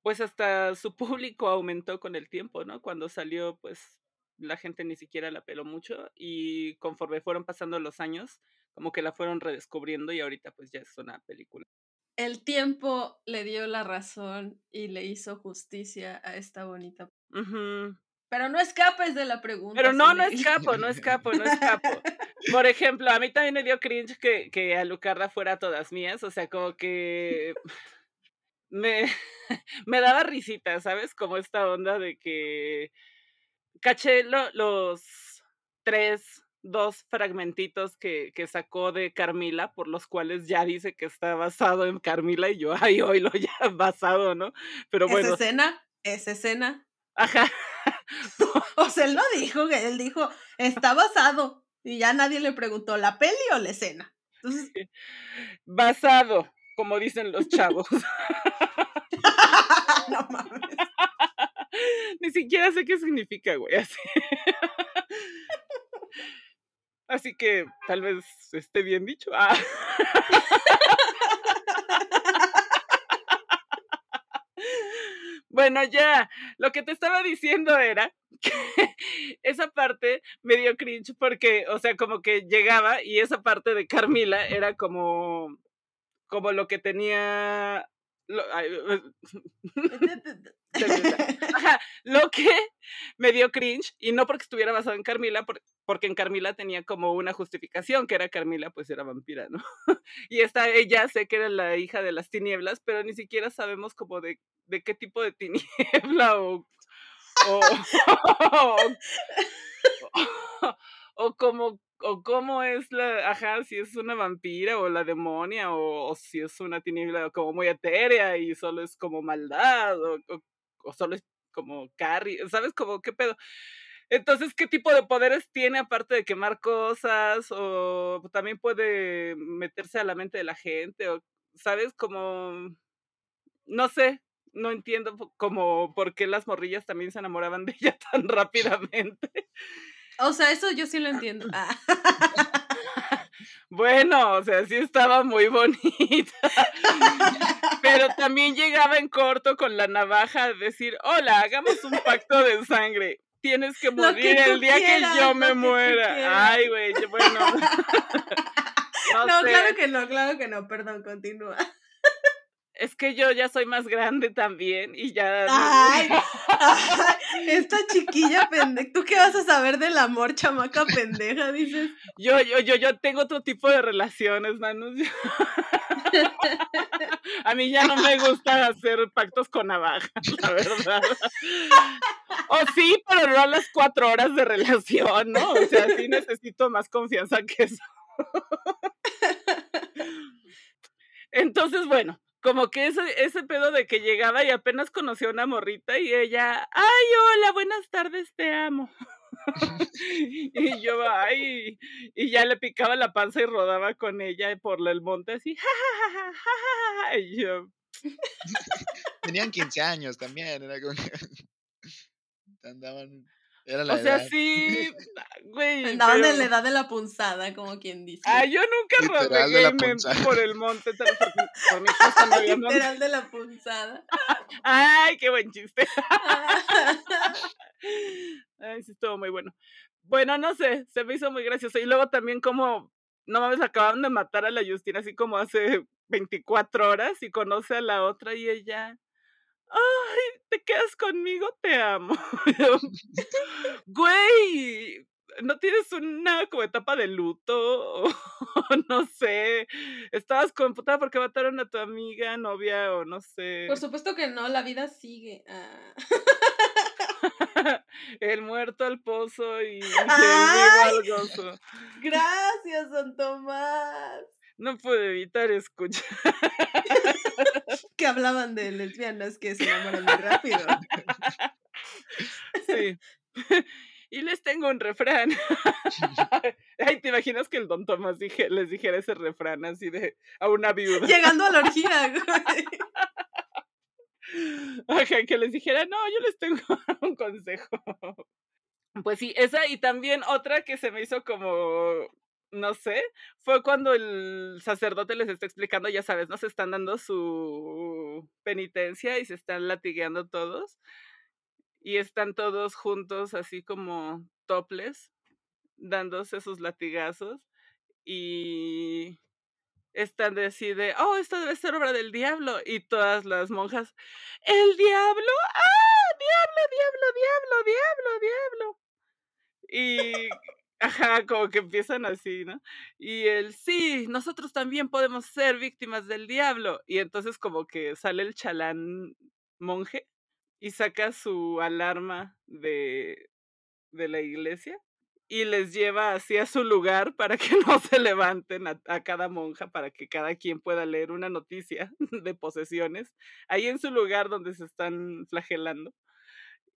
pues hasta su público aumentó con el tiempo, ¿no? Cuando salió, pues, la gente ni siquiera la peló mucho y conforme fueron pasando los años, como que la fueron redescubriendo y ahorita pues ya es una película. El tiempo le dio la razón y le hizo justicia a esta bonita. Pero no escapes de la pregunta. Pero no, no escapo, no escapo, no escapo. Por ejemplo, a mí también me dio cringe que, que Alucarda fuera todas mías, o sea, como que me, <laughs> me daba risita, ¿sabes? Como esta onda de que caché los tres, dos fragmentitos que, que, sacó de Carmila, por los cuales ya dice que está basado en Carmila y yo, ay, hoy lo <laughs> ya basado, ¿no? Pero bueno. ¿Esa escena? ¿Esa escena? Ajá. <laughs> o sea, él lo dijo, él dijo, está basado. Y ya nadie le preguntó, ¿la peli o la escena? Entonces... <laughs> Basado, como dicen los chavos. no mames. Ni siquiera sé qué significa, güey, así. Así que tal vez esté bien dicho. <laughs> Ah. Bueno, ya, lo que te estaba diciendo era que <laughs> esa parte me dio cringe porque, o sea, como que llegaba y esa parte de Carmila era como, como lo que tenía lo, <laughs> <laughs> lo que me dio cringe, y no porque estuviera basado en Carmila, porque en Carmila tenía como una justificación, que era Carmila, pues era vampira, ¿no? <laughs> y esta, ella sé que era la hija de las tinieblas, pero ni siquiera sabemos como de, de qué tipo de tiniebla o, o, o, como o cómo es la, ajá, si es una vampira o la demonia o, si es una tiniebla como muy etérea y solo es como maldad o, o, solo es como Carrie, ¿sabes? Como qué pedo. Entonces, ¿qué tipo de poderes tiene aparte de quemar cosas o también puede meterse a la mente de la gente o, ¿sabes? Como, no sé, no entiendo como por qué las morrillas también se enamoraban de ella <laughs> tan rápidamente. O sea, eso yo sí lo entiendo. <laughs> Ah. Bueno, o sea, sí estaba muy bonita. <laughs> Pero también llegaba en corto con la navaja a decir, hola, hagamos un pacto de sangre. Tienes que morir el día que yo me muera. Ay, güey, bueno. <laughs> no claro que no, claro que no, perdón, continúa es que yo ya soy más grande también y ya. Ay, <laughs> esta chiquilla pendeja. ¿Tú qué vas a saber del amor, chamaca pendeja? Dices. Yo, yo, yo, yo tengo otro tipo de relaciones, manos. <laughs> a mí ya no me gusta hacer pactos con navaja, la verdad. O sí, pero no a las cuatro horas de relación, ¿no? O sea, sí necesito más confianza que eso. <laughs> Entonces, bueno, como que ese, ese pedo de que llegaba y apenas conoció a una morrita y ella, ay, hola, buenas tardes, te amo. <laughs> y yo, ay, y ya le picaba la panza y rodaba con ella por el monte así, ja, y yo. <laughs> Tenían 15 años también, era como <laughs> andaban o sea, sí, <laughs> güey. Andaban en la edad de la punzada, como quien dice. Ah, yo nunca rodé por el monte. Por, <laughs> mi casa no había Literal de la punzada. Ay, qué buen chiste. <laughs> Ay, sí, estuvo muy bueno. Bueno, no sé, se me hizo muy gracioso. Y luego también como, no mames, acaban de matar a la Justina así como hace 24 horas y conoce a la otra y ella ay, te quedas conmigo, te amo. <laughs> <laughs> Güey, ¿no tienes una como etapa de luto? <laughs> O no sé, estabas computada porque mataron a tu amiga, novia o no sé. Por supuesto que no, la vida sigue. Ah. el muerto al pozo y el vivo al gozo. Gracias, don Tomás. No pude evitar escuchar. <laughs> que hablaban de lesbianas que se enamoran muy rápido. Sí. <laughs> <laughs> Y les tengo un refrán. Ay, ¿te imaginas que el don Tomás dije, les dijera ese refrán así de a una viuda? Llegando a la orgía. Ajá, que les dijera, no, yo les tengo un consejo. Pues sí, esa y también otra que se me hizo como no sé, fue cuando el sacerdote les está explicando, ya sabes, ¿no? Se están dando su penitencia y se están latigueando todos. y están todos juntos así como toples, dándose sus latigazos y están de así de, oh, esto debe ser obra del diablo y todas las monjas, el diablo, ah, diablo, diablo, diablo, diablo, diablo. Y Ajá, como que empiezan así, ¿no? Y él, sí, nosotros también podemos ser víctimas del diablo. Y entonces como que sale el chalán monje y saca su alarma de, de la iglesia y les lleva así a su lugar para que <laughs> no se levanten a, a, cada monja, para que cada quien pueda leer una noticia de posesiones, ahí en su lugar donde se están flagelando.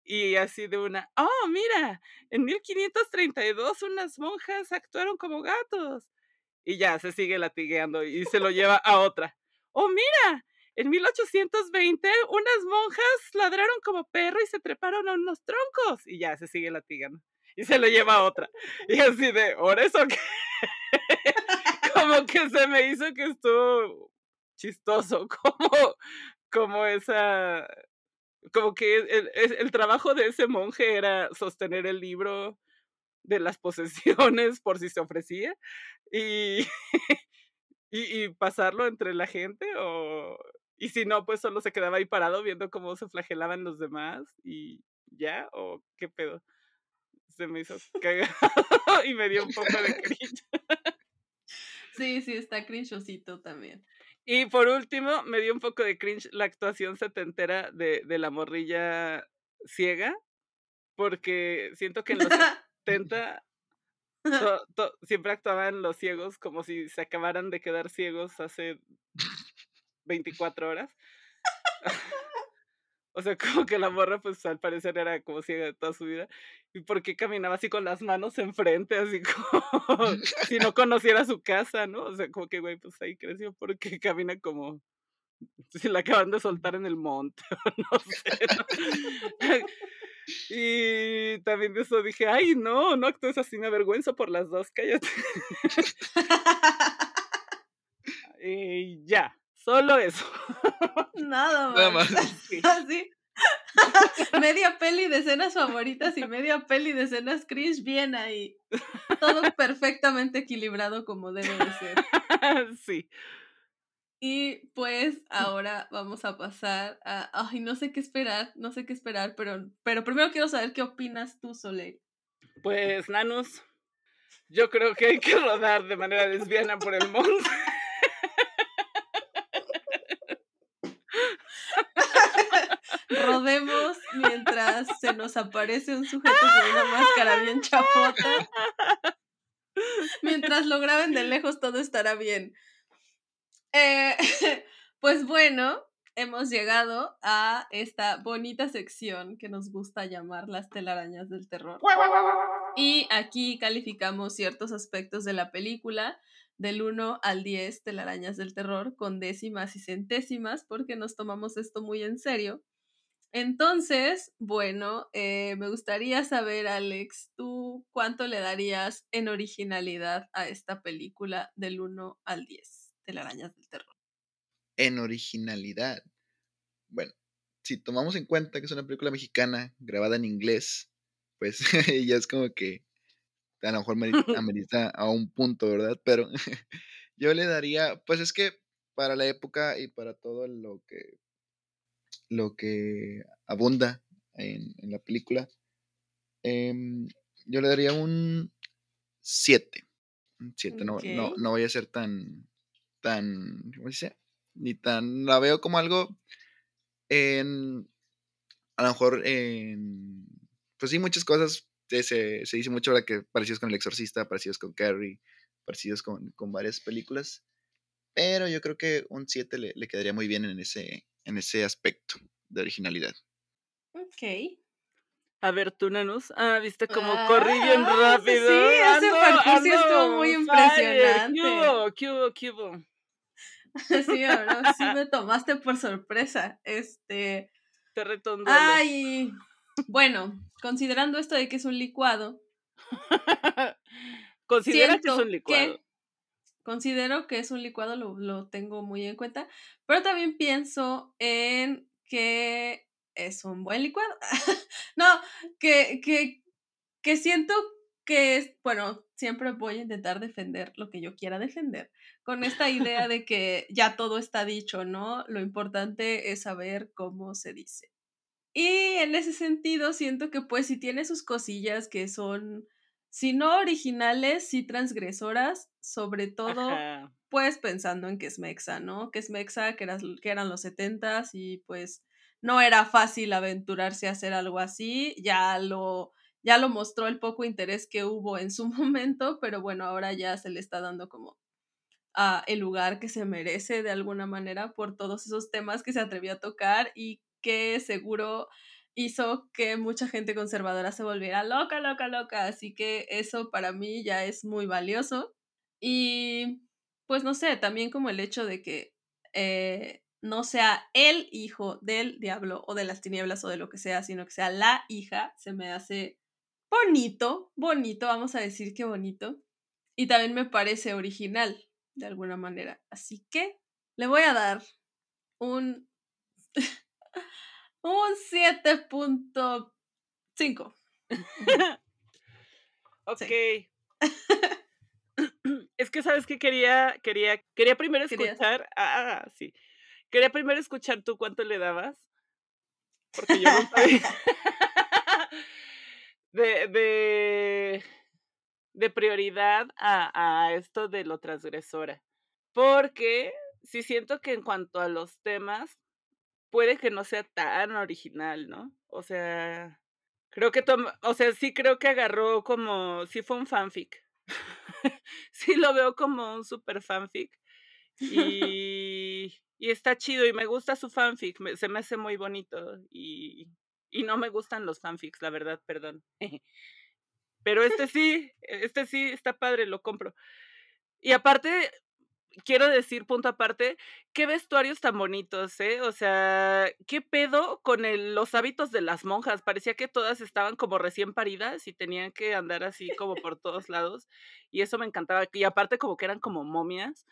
Y así de una, oh, mira, en 1532 unas monjas actuaron como gatos. Y ya se sigue latigueando y se lo lleva a otra. Oh, mira, en 1820 unas monjas ladraron como perro y se treparon a unos troncos. Y ya se sigue latigando. Y se lo lleva a otra. Y así de, ¿por eso que <laughs> como que se me hizo que estuvo chistoso, <laughs> como, como esa como que el, el, trabajo de ese monje era sostener el libro de las <laughs> posesiones por si se ofrecía y, <laughs> y, y, pasarlo entre la gente o y si no pues solo se quedaba ahí parado viendo cómo se flagelaban los demás y ya o qué pedo. Se me hizo cagado <laughs> y me dio un poco de cringe. Sí sí está cringeosito también y por último, me dio un poco de cringe la actuación setentera de, de la morrilla ciega, porque siento que en los <laughs> 70 to, to, siempre actuaban los ciegos como si se acabaran de quedar ciegos hace 24 horas. <laughs> O sea, <laughs> como que la morra, pues al parecer era como ciega de toda su vida. ¿Y por qué caminaba así con las manos enfrente, así <laughs> como si no conociera su casa, ¿no? O sea, como que, güey, pues ahí creció porque camina como si la acaban de soltar en el monte, <laughs> no sé. ¿no? Y también de eso dije, ay, no, no actúes así, me avergüenzo por las dos, cállate. y ya, Solo eso. <laughs> Nada más. Nada más. <laughs> Así. <laughs> media peli de escenas favoritas y media peli de escenas cringe bien ahí. Todo perfectamente equilibrado como debe de ser. Sí. Y pues ahora vamos a pasar a. Ay, no sé qué esperar, no sé qué esperar, pero, pero primero quiero saber qué opinas tú, Soleil. Pues, Nanus, yo creo que hay que rodar de manera lesbiana por el mundo. Rodemos mientras se nos aparece un sujeto con una máscara bien chapota. Mientras lo graben de lejos, todo estará bien. Eh, <laughs> pues bueno, hemos llegado a esta bonita sección que nos gusta llamar las telarañas del terror. Y aquí calificamos ciertos aspectos de la película del 1 al 10 telarañas del terror con décimas y centésimas porque nos tomamos esto muy en serio. Entonces, bueno, eh, me gustaría saber, Alex, ¿tú cuánto le darías en originalidad a esta película del 1 al 10 de Arañas del Terror? En originalidad. Bueno, si tomamos en cuenta que es una película mexicana grabada en inglés, pues <laughs> ya es como que a lo mejor <laughs> amerita a un punto, ¿verdad? Pero <laughs> yo le daría, pues es que para la época y para todo lo que lo que abunda en, en la película, eh, yo le daría un 7. Un 7, no, no, no voy a ser tan, tan, ¿cómo se dice? Ni tan, la veo como algo en, a lo mejor en, pues sí, muchas cosas, se, se dice mucho ahora que parecidos con El Exorcista, parecidos con Carrie, parecidos con, con varias películas, pero yo creo que un 7 le, le quedaría muy bien en ese, en ese aspecto de originalidad. Ok. A ver, tú, Nanus. Ah, viste cómo ah, corrí bien rápido. Sí, ese percurso estuvo muy impresionante. ¿Qué hubo? ¿Qué hubo? ¿Qué hubo? <laughs> sí, ahora sí me <laughs> tomaste por sorpresa. Este. Te reto Ay. Bueno, considerando esto de que es un licuado. <laughs> Considera que es un licuado. Que considero que es un licuado, lo, lo tengo muy en cuenta. Pero también pienso en que es un buen licuado. <laughs> no, que, que, que siento que es, bueno, siempre voy a intentar defender lo que yo quiera defender, con esta idea <laughs> de que ya todo está dicho, ¿no? Lo importante es saber cómo se dice. Y en ese sentido, siento que pues si tiene sus cosillas que son, si no originales, sí transgresoras, sobre todo, pues pensando en que es Mexa, ¿no? Que es Mexa, que, que eran los setentas y pues no era fácil aventurarse a hacer algo así, ya lo ya lo mostró el poco interés que hubo en su <laughs> momento, pero bueno, ahora ya se le está dando como a el lugar que se merece de alguna manera por todos esos temas que se atrevió a tocar y que seguro hizo que mucha gente conservadora se volviera loca, loca, loca. Así que eso para mí ya es muy valioso. Y pues no sé, también como el hecho de que eh, no sea el hijo del diablo o de las tinieblas o de lo que sea, sino que sea la hija, se me hace bonito, bonito, vamos a decir que bonito. Y también me parece original, de alguna manera. Así que le voy a dar un, <laughs> un 7.5. <laughs> ok. <laughs> es que sabes que quería, quería, quería primero escuchar. Ah, sí. Quería primero escuchar tú cuánto le dabas. Porque yo no sabía <laughs> <laughs> de, de, de prioridad a, a, esto de lo transgresora. Porque sí siento que en cuanto a los temas, puede que no sea tan original, ¿no? O sea, creo que o sea, sí creo que agarró como, sí fue un fanfic. <laughs> sí lo veo como un super fanfic. <laughs> Y, y está chido y me gusta su fanfic, se me hace muy bonito y, y no me gustan los fanfics, la verdad, perdón. <laughs> Pero este sí, este sí está padre, lo compro. Y aparte, quiero decir, punto aparte, qué vestuarios tan bonitos, ¿eh? O sea, qué pedo con los hábitos de las monjas. Parecía que todas estaban como recién paridas y tenían que andar así como por todos lados. Y eso me encantaba. Y aparte como que eran como momias.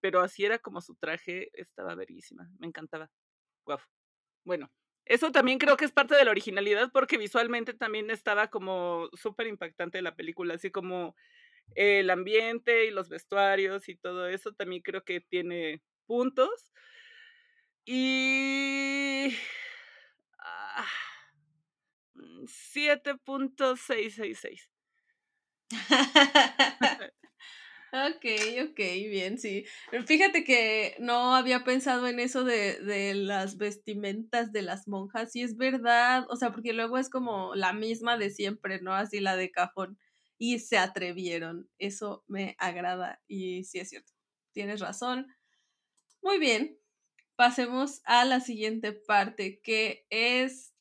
Pero así era como su traje, estaba verísima. Me encantaba. Guau. Bueno, eso también creo que es parte de la originalidad porque visualmente también estaba como súper impactante la película, así como el ambiente y los vestuarios y todo eso también creo que tiene puntos. Y... 7.666. Ah, <laughs> Ok, ok, bien, sí. Fíjate que no había pensado en eso de, de, las vestimentas de las monjas, y es verdad, o sea, porque luego es como la misma de siempre, ¿no? Así la de cajón, y se atrevieron, eso me agrada, y sí es cierto, tienes razón. Muy bien, pasemos a la siguiente parte, que es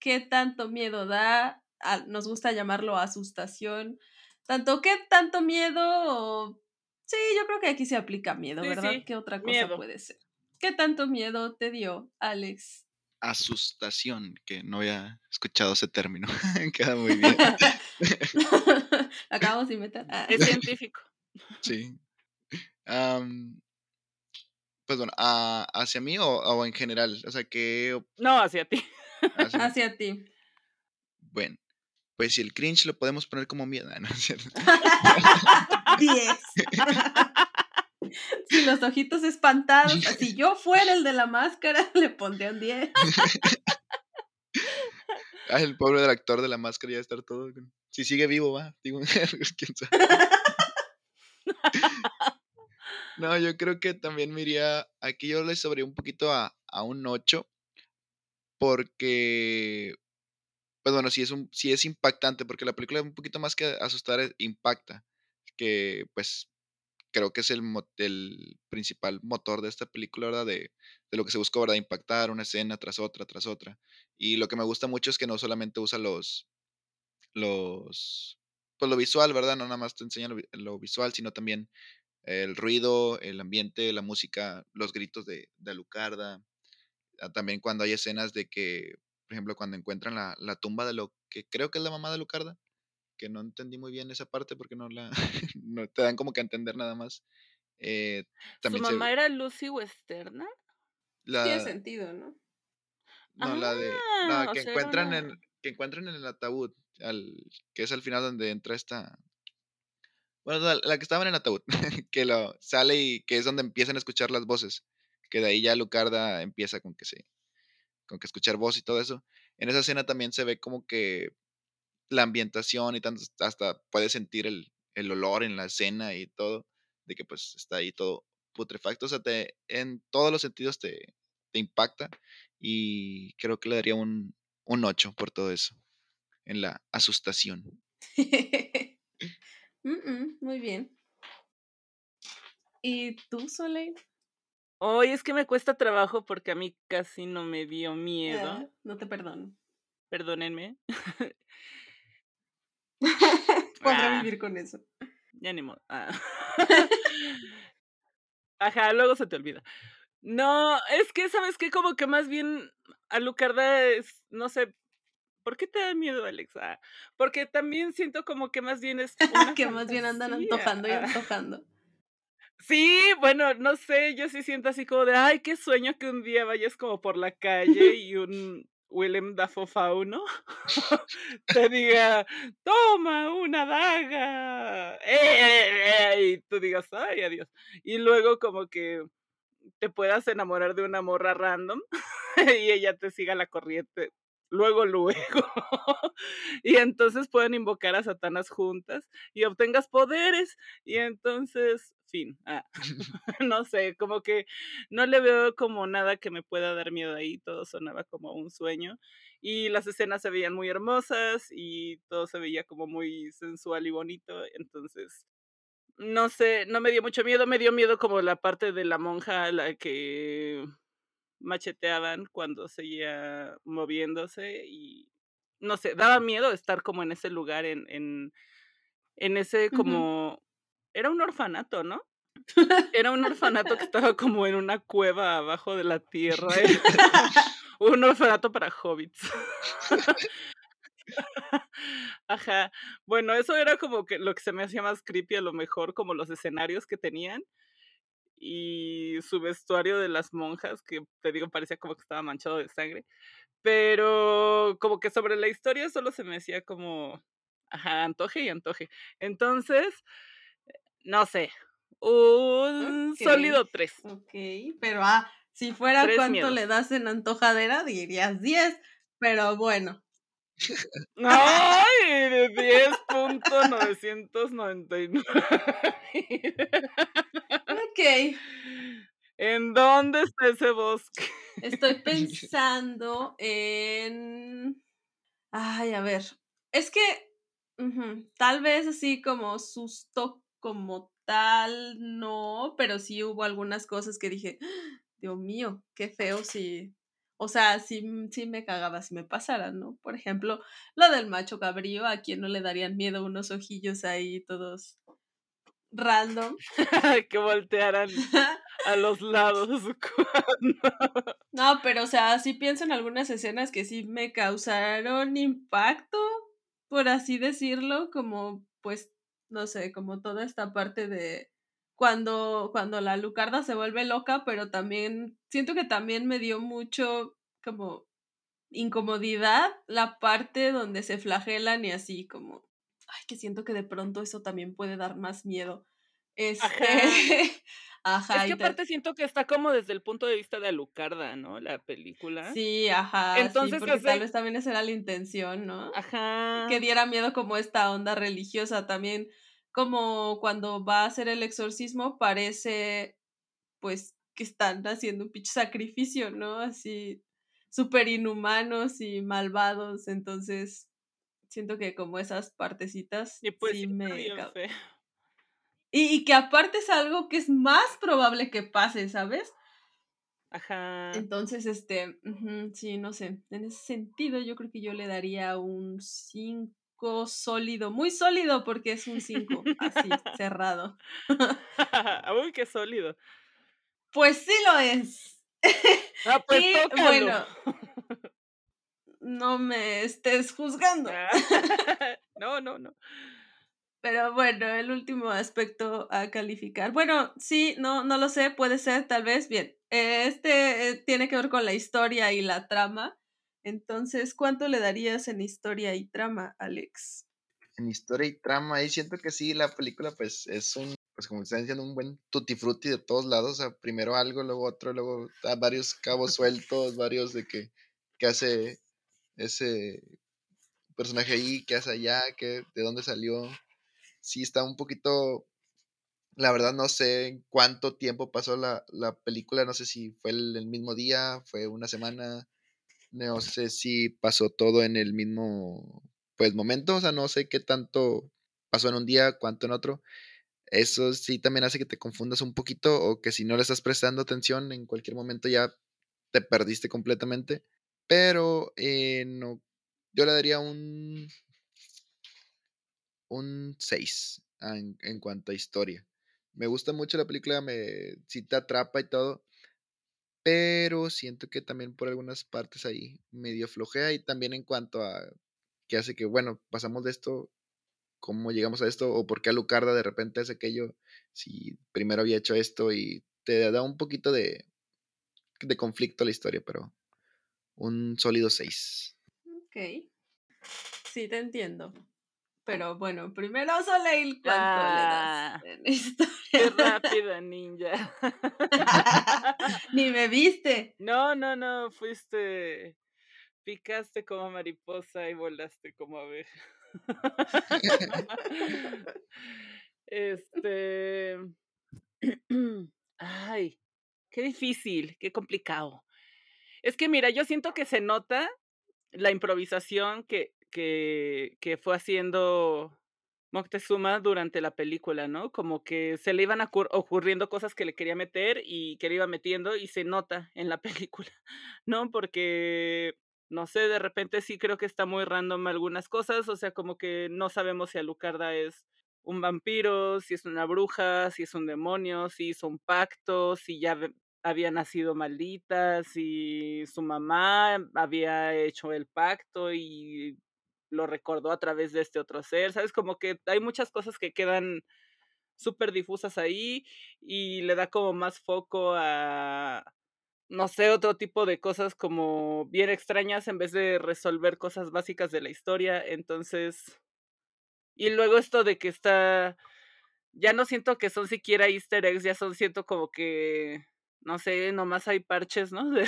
qué tanto miedo da, nos gusta llamarlo asustación tanto qué tanto miedo. Sí, yo creo que aquí se aplica miedo, ¿verdad? ¿Qué otra cosa puede ser? ¿Qué tanto miedo te dio, Alex? Asustación, que no había escuchado ese término. <laughs> Queda muy bien. <laughs> <laughs> Acabamos de inventar. Ah. Es científico. Sí. pues bueno, ¿hacia mí o, en general? O sea, que... No, hacia ti. hacia ti. Bueno, pues si el cringe lo podemos poner como miedo, ¿no es cierto? 10. <laughs> si los ojitos espantados, si yo fuera el de la máscara, <laughs> le pondría un 10. <laughs> Ah, el pobre del actor de la máscara ya estar todo. Si sigue vivo, va. Digo, quién sabe. No, yo creo que también me iría. Aquí yo le sobre un poquito a, a un 8. Porque pues bueno, sí es, un, sí es impactante, porque la película es un poquito más que asustar, eh, impacta, que pues creo que es el, principal motor de esta película, ¿verdad? De, lo que se buscó, ¿verdad? Impactar una escena tras otra, tras otra. Y lo que me gusta mucho es que no solamente usa los, los, pues lo visual, ¿verdad? No nada más te enseña lo, visual, sino también el ruido, el ambiente, la música, los gritos de, de Alucarda. Ah, también cuando hay escenas de que por ejemplo, cuando encuentran la, la, tumba de lo que creo que es la mamá de Lucarda, que no entendí muy bien esa parte porque no la <laughs> no te dan como que a entender nada más. Eh, ¿Su mamá era Lucy Westerna? Tiene sentido, ¿no? No, la de. Ah, La que encuentran una. en. Que encuentran en el ataúd. Al, que es al final donde entra esta. Bueno, la, la que estaba en el ataúd. <laughs> que lo sale y que es donde empiezan a escuchar las voces. Que de ahí ya Lucarda empieza con que se. Con que escuchar voz y todo eso. En esa escena también se ve como que la ambientación y tanto, hasta puedes sentir el, el olor en la escena y todo, de que pues está ahí todo putrefacto, o sea, te, en todos los sentidos te, te impacta y creo que le daría un, un 8 por todo eso, en la asustación. <laughs> Mm, mm, muy bien. ¿Y tú, Soleil? Hoy es que me cuesta trabajo porque a mí casi no me dio Ah, miedo. no te perdono. Perdónenme. <laughs> <laughs> Podré Ah, vivir con eso. ya ni modo. Ah. <laughs> Ajá, luego se te olvida. No, es que, ¿sabes qué? Como que más bien Alucarda es, no sé, ¿por qué te da miedo, Alexa? Porque también siento como que más bien es una <laughs> que más bien andan antojando y Ah, antojando. Sí, bueno, no sé, yo sí siento así como de, ay, qué sueño que un día vayas como por la calle y un Willem Dafoe fauno <laughs> te diga, toma una daga, ¡Eh! y tú digas, ay, adiós. Y luego como que te puedas enamorar de una morra random <laughs> y ella te siga la corriente luego, luego. <laughs> y entonces pueden invocar a Satanás juntas y obtengas poderes y entonces, fin. Ah, <laughs> <laughs> no sé, como que no le veo como nada que me pueda dar miedo ahí, todo sonaba como un sueño y las escenas se veían muy hermosas y todo se veía como muy sensual y bonito, entonces no sé, no me dio mucho miedo, me dio miedo como la parte de la monja a la que macheteaban cuando seguía moviéndose y no sé, daba miedo estar como en ese lugar, en, en, en ese como... Era un orfanato, ¿no? <laughs> Era un orfanato que estaba como en una cueva abajo de la tierra. eh, <laughs> <laughs> un orfanato para hobbits. Ajá. Bueno, eso era como que lo que se me hacía más creepy a lo mejor, como los escenarios que tenían y su vestuario de las monjas, que te digo, parecía como que estaba manchado de sangre. Pero como que sobre la historia solo se me hacía como, ajá, antoje y antoje. Entonces, no sé, un Ok, sólido 3. ok, pero ah, si fuera Tres cuánto miedos. le das en antojadera, dirías 10, pero bueno. ¡Ay! De 10.999. Ok, <laughs> ¿En dónde está ese bosque? estoy <laughs> pensando en... Ay, a ver, es que tal vez así como susto como tal, no, pero sí hubo algunas cosas que dije, "Ah, Dios mío, qué feo si... O sea, sí, me cagaba si me pasaran, ¿no? Por ejemplo, lo del macho cabrío, a quien no le darían miedo unos ojillos ahí todos random. <laughs> que voltearan a los lados. <laughs> cuando- No, pero o sea, sí pienso en algunas escenas que sí me causaron impacto, por así decirlo, como pues, no sé, como toda esta parte de cuando, cuando la Lucarda se vuelve loca, pero también siento que también me dio mucho como incomodidad la parte donde se flagelan y así como, ay, que siento que de pronto eso también puede dar más miedo. Este, Ajá. <laughs> ajá, Es que aparte siento que está como desde el punto de vista de Alucarda, ¿no? La película. Sí, ajá, sí, Entonces porque tal vez también esa era la intención, ¿no? Ajá. Que diera miedo como esta onda religiosa también, como cuando va a hacer el exorcismo parece pues que están haciendo un pinche sacrificio, ¿no? Así súper inhumanos y malvados, entonces siento que como esas partecitas Y pues sí sí, me... feo. Y, y que aparte es algo que es más probable que pase, ¿sabes? Ajá. Entonces, este, sí, no sé, en ese sentido yo creo que yo le daría un 5 sólido, muy sólido porque es un 5, así, cerrado. <laughs> Uy, qué sólido. Pues sí lo es. Ah, <laughs> pues Y tócalo. bueno, <laughs> no me estés juzgando. Ah, no, no, no. Pero bueno, el último aspecto a calificar. Bueno, sí, no, no lo sé, puede ser, tal vez. Bien, eh, este eh, tiene que ver con la historia y la trama. Entonces, ¿cuánto le darías en historia y trama, Alex? En historia y trama, ahí siento que sí, la película pues es un, pues como están diciendo, un buen tutti frutti de todos lados, o sea, primero algo, luego otro, luego varios cabos sueltos, varios de que, que hace ese personaje ahí, qué hace allá, que, de dónde salió. Sí, está un poquito la verdad no sé cuánto tiempo pasó la, película, no sé si fue el, mismo día, fue una semana, no sé si pasó todo en el mismo pues momento, o sea, no sé qué tanto pasó en un día, cuánto en otro. Eso sí también hace que te confundas un poquito o que si no le estás prestando atención en cualquier momento ya te perdiste completamente. Pero eh, no, yo le daría un un 6 en, en cuanto a historia. Me gusta mucho la película, me sí te atrapa y todo, pero siento que también por algunas partes ahí medio flojea y también en cuanto a que hace que, bueno, pasamos de esto, cómo llegamos a esto o por qué Alucarda de repente hace aquello si primero había hecho esto y te da un poquito de, de conflicto la historia, pero un sólido 6. Ok. Sí, te entiendo. Pero bueno, primero Soleil, ¿cuánto le das ah, en <laughs> historia? <laughs> Qué rápida, ninja. Ni me viste. No, no, no, fuiste. Picaste como mariposa y volaste como abeja. <laughs> este. <clears throat> Ay, qué difícil, qué complicado. Es que mira, yo siento que se nota la improvisación que, que, que fue haciendo Moctezuma durante la película, ¿no? Como que se le iban ocurriendo cosas que le quería meter y que le iba metiendo y se nota en la <laughs> película, ¿no? Porque, no sé, de repente sí creo que está muy random algunas cosas, o sea, como que no sabemos si Alucarda es un vampiro, si es una bruja, si es un demonio, si hizo un pacto, si ya había nacido maldita, si su mamá había hecho el pacto y lo recordó a través de este otro ser, ¿sabes? Como que hay muchas cosas que quedan súper difusas ahí y le da como más foco a, no sé, otro tipo de cosas como bien extrañas en vez de resolver cosas básicas de la historia. Entonces, y luego esto de que está, ya no siento que son siquiera easter eggs, ya son, siento como que, no sé, nomás hay parches, ¿no? <laughs> De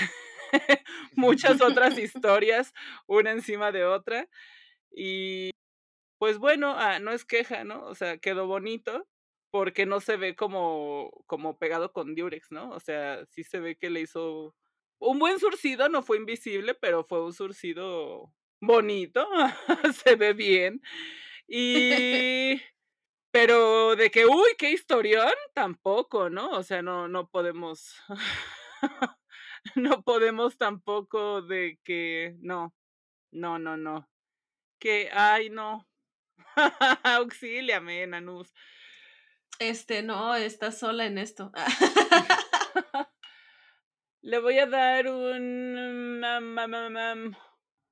muchas otras <laughs> historias, una encima de otra. Y pues bueno, ah, no es queja, ¿no? O sea, quedó bonito porque no se ve como, como pegado con Durex, ¿no? O sea, sí se ve que le hizo un buen surcido, no fue invisible, pero fue un surcido bonito, <laughs> se ve bien. <laughs> Y pero de que, uy, qué historión, tampoco, ¿no? O sea, no, no podemos, <laughs> no podemos tampoco de que, no, no, no, no que, ay, no. <laughs> Auxíliame, Nanús. Este, no, estás sola en esto. <laughs> Le voy a dar un...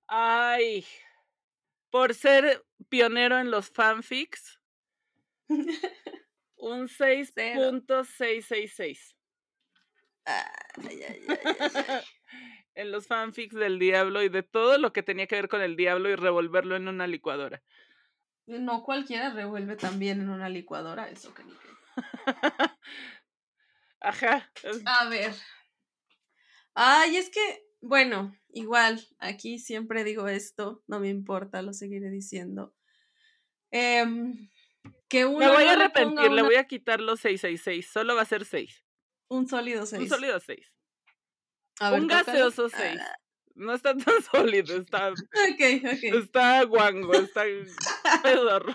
Ay, por ser pionero en los fanfics, <laughs> un 6.666. Ay, ay, ay, en los fanfics del diablo y de todo lo que tenía que ver con el diablo y revolverlo en una licuadora. No cualquiera revuelve también en una licuadora eso que ni <laughs> Ajá. A ver. Ay, es que, bueno, igual, aquí siempre digo esto, no me importa, lo seguiré diciendo. Em, que uno me voy a arrepentir, le voy a quitar los 666, solo va a ser 6. Un sólido 6. Un sólido 6 un gaseoso 6. Ah. No está tan <laughs> sólido, está. <laughs> Está guango, está pedorro.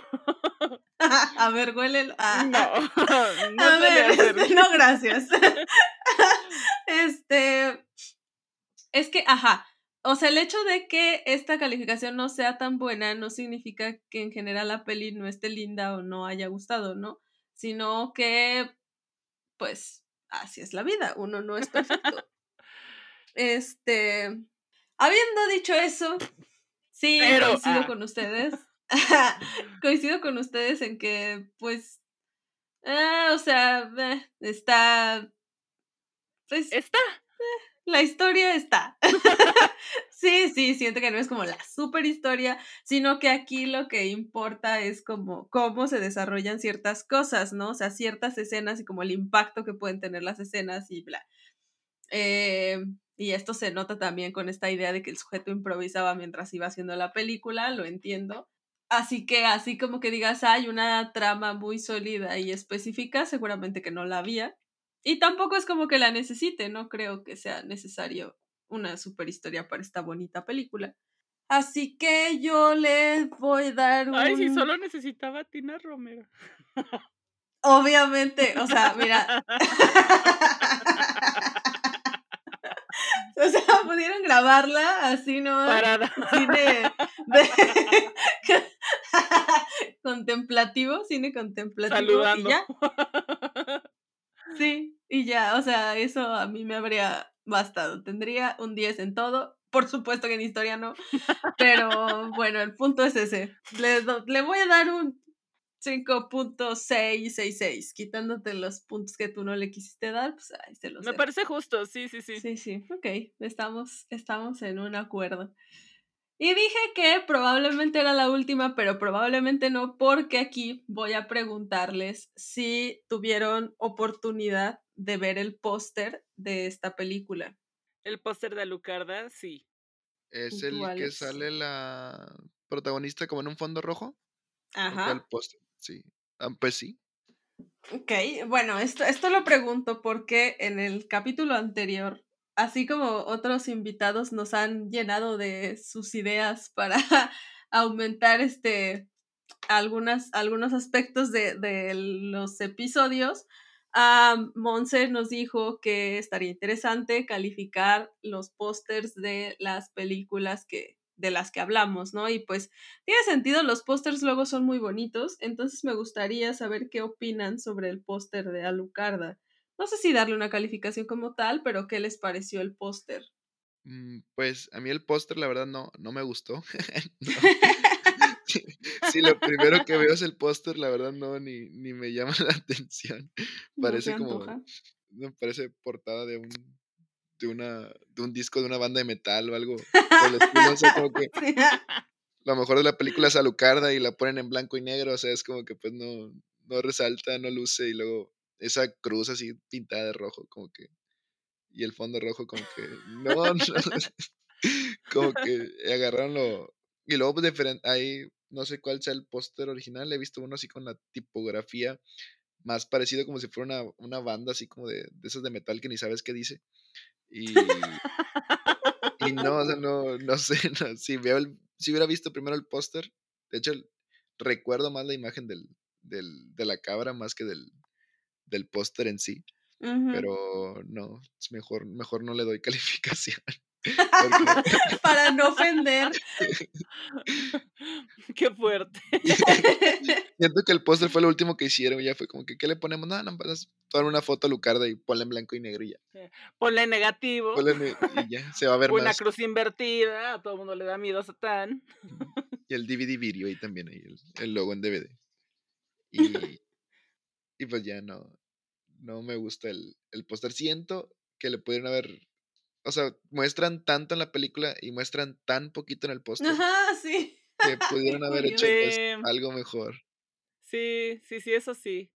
<laughs> A ver, huele. Ah. No, no, a ver, este, no, gracias. Este. Es que, ajá. O sea, el hecho de que esta calificación no sea tan buena no significa que en general la peli no esté linda o no haya gustado, ¿no? Sino que, pues, así es la vida. Uno no es perfecto. Este, habiendo dicho eso, sí, coincido ah. con ustedes. <laughs> <laughs> coincido con ustedes en que, pues, eh, o sea, eh, está, pues, está, la historia está. <laughs> sí, sí, siento que no es como la super historia, sino que aquí lo que importa es como cómo se desarrollan ciertas cosas, ¿no? O sea, ciertas escenas y como el impacto que pueden tener las escenas y bla. Eh, y esto se nota también con esta idea de que el sujeto improvisaba mientras iba haciendo la película, lo entiendo. Así que así como que digas, hay una trama muy sólida y específica, seguramente que no la había. Y tampoco es como que la necesite, no creo que sea necesario una super historia para esta bonita película. Así que yo le voy a dar un... Ay, si solo necesitaba a Tina Romero. Obviamente, o sea, mira. <laughs> <laughs> <laughs> o sea, pudieron grabarla así, ¿no? Parada. Cine de... <laughs> contemplativo, cine contemplativo. Saludando. Y ya. <laughs> Sí, y ya, o sea, eso a mí me habría bastado. Tendría un 10 en todo. Por supuesto que en historia no. Pero bueno, el punto es ese. Le, le voy a dar un 5.666. Quitándote los puntos que tú no le quisiste dar, pues ahí se los Me parece justo, sí, sí, sí. Sí, sí, ok, estamos, estamos en un acuerdo. Y dije que probablemente era la última, pero probablemente no, porque aquí voy a preguntarles si tuvieron oportunidad de ver el póster de esta película. El póster de Alucarda, sí. Es ¿Y el que sale la protagonista como en un fondo rojo. ¿O cuál Ajá. póster? Sí. Ah, pues sí. Ok, bueno, esto, esto lo pregunto porque en el capítulo anterior, así como otros invitados nos han llenado de sus ideas para <laughs> aumentar este algunas, algunos aspectos de, de los episodios, Monse nos dijo que estaría interesante calificar los pósters de las películas que, de las que hablamos, ¿no? Y pues tiene sentido, los pósters luego son muy bonitos, entonces me gustaría saber qué opinan sobre el póster de Alucarda. No sé si darle una calificación como tal, pero ¿qué les pareció el póster? Mm, Pues a mí el póster, la verdad, no, no me gustó. <laughs> No. <laughs> Sí, lo primero que veo es el póster, la verdad, no, ni, ni me llama <laughs> la atención. No Parece como, me parece portada de un, de una, de un disco de una banda de metal o algo. estilo, o sea, como que <laughs> lo mejor de la película es Alucarda y la ponen en blanco y negro, o sea, es como que pues no, no resalta, no luce y luego esa cruz así pintada de rojo, como que, y el fondo rojo como que, no, <laughs> no, como que agarraron lo, y luego pues, diferente, ahí no sé cuál sea el póster original, he visto uno así con la tipografía más parecido como si fuera una, una banda así como de, de esas de metal que ni sabes qué dice. Y, <laughs> y no, o sea, no, no sé, <laughs> no, si veo el, si hubiera visto primero el póster, de hecho el- recuerdo más la imagen del, del, de la cabra más que del, del póster en sí, pero no, es mejor, mejor no le doy <laughs> calificación. Porque <laughs> Para no ofender. <laughs> Qué fuerte. <laughs> siento que el póster fue lo último que hicieron, ya fue como que, ¿qué le ponemos? Nada, no, no, tomar una foto a Lucarda y ponla en blanco y negro y ya. Ponle negativo. Ponla en- y ya, se va a ver Una más. cruz invertida. A todo el mundo le da miedo a Satán. Y el DVD video ahí también, ahí el, el logo en DVD. Y, y pues ya no, no me gusta el, el póster. Siento que le pudieron haber, o sea, muestran tanto en la película y muestran tan poquito en el póster Ajá, sí. que pudieron <laughs> haber hecho pues, algo mejor. Sí, sí, sí, eso sí.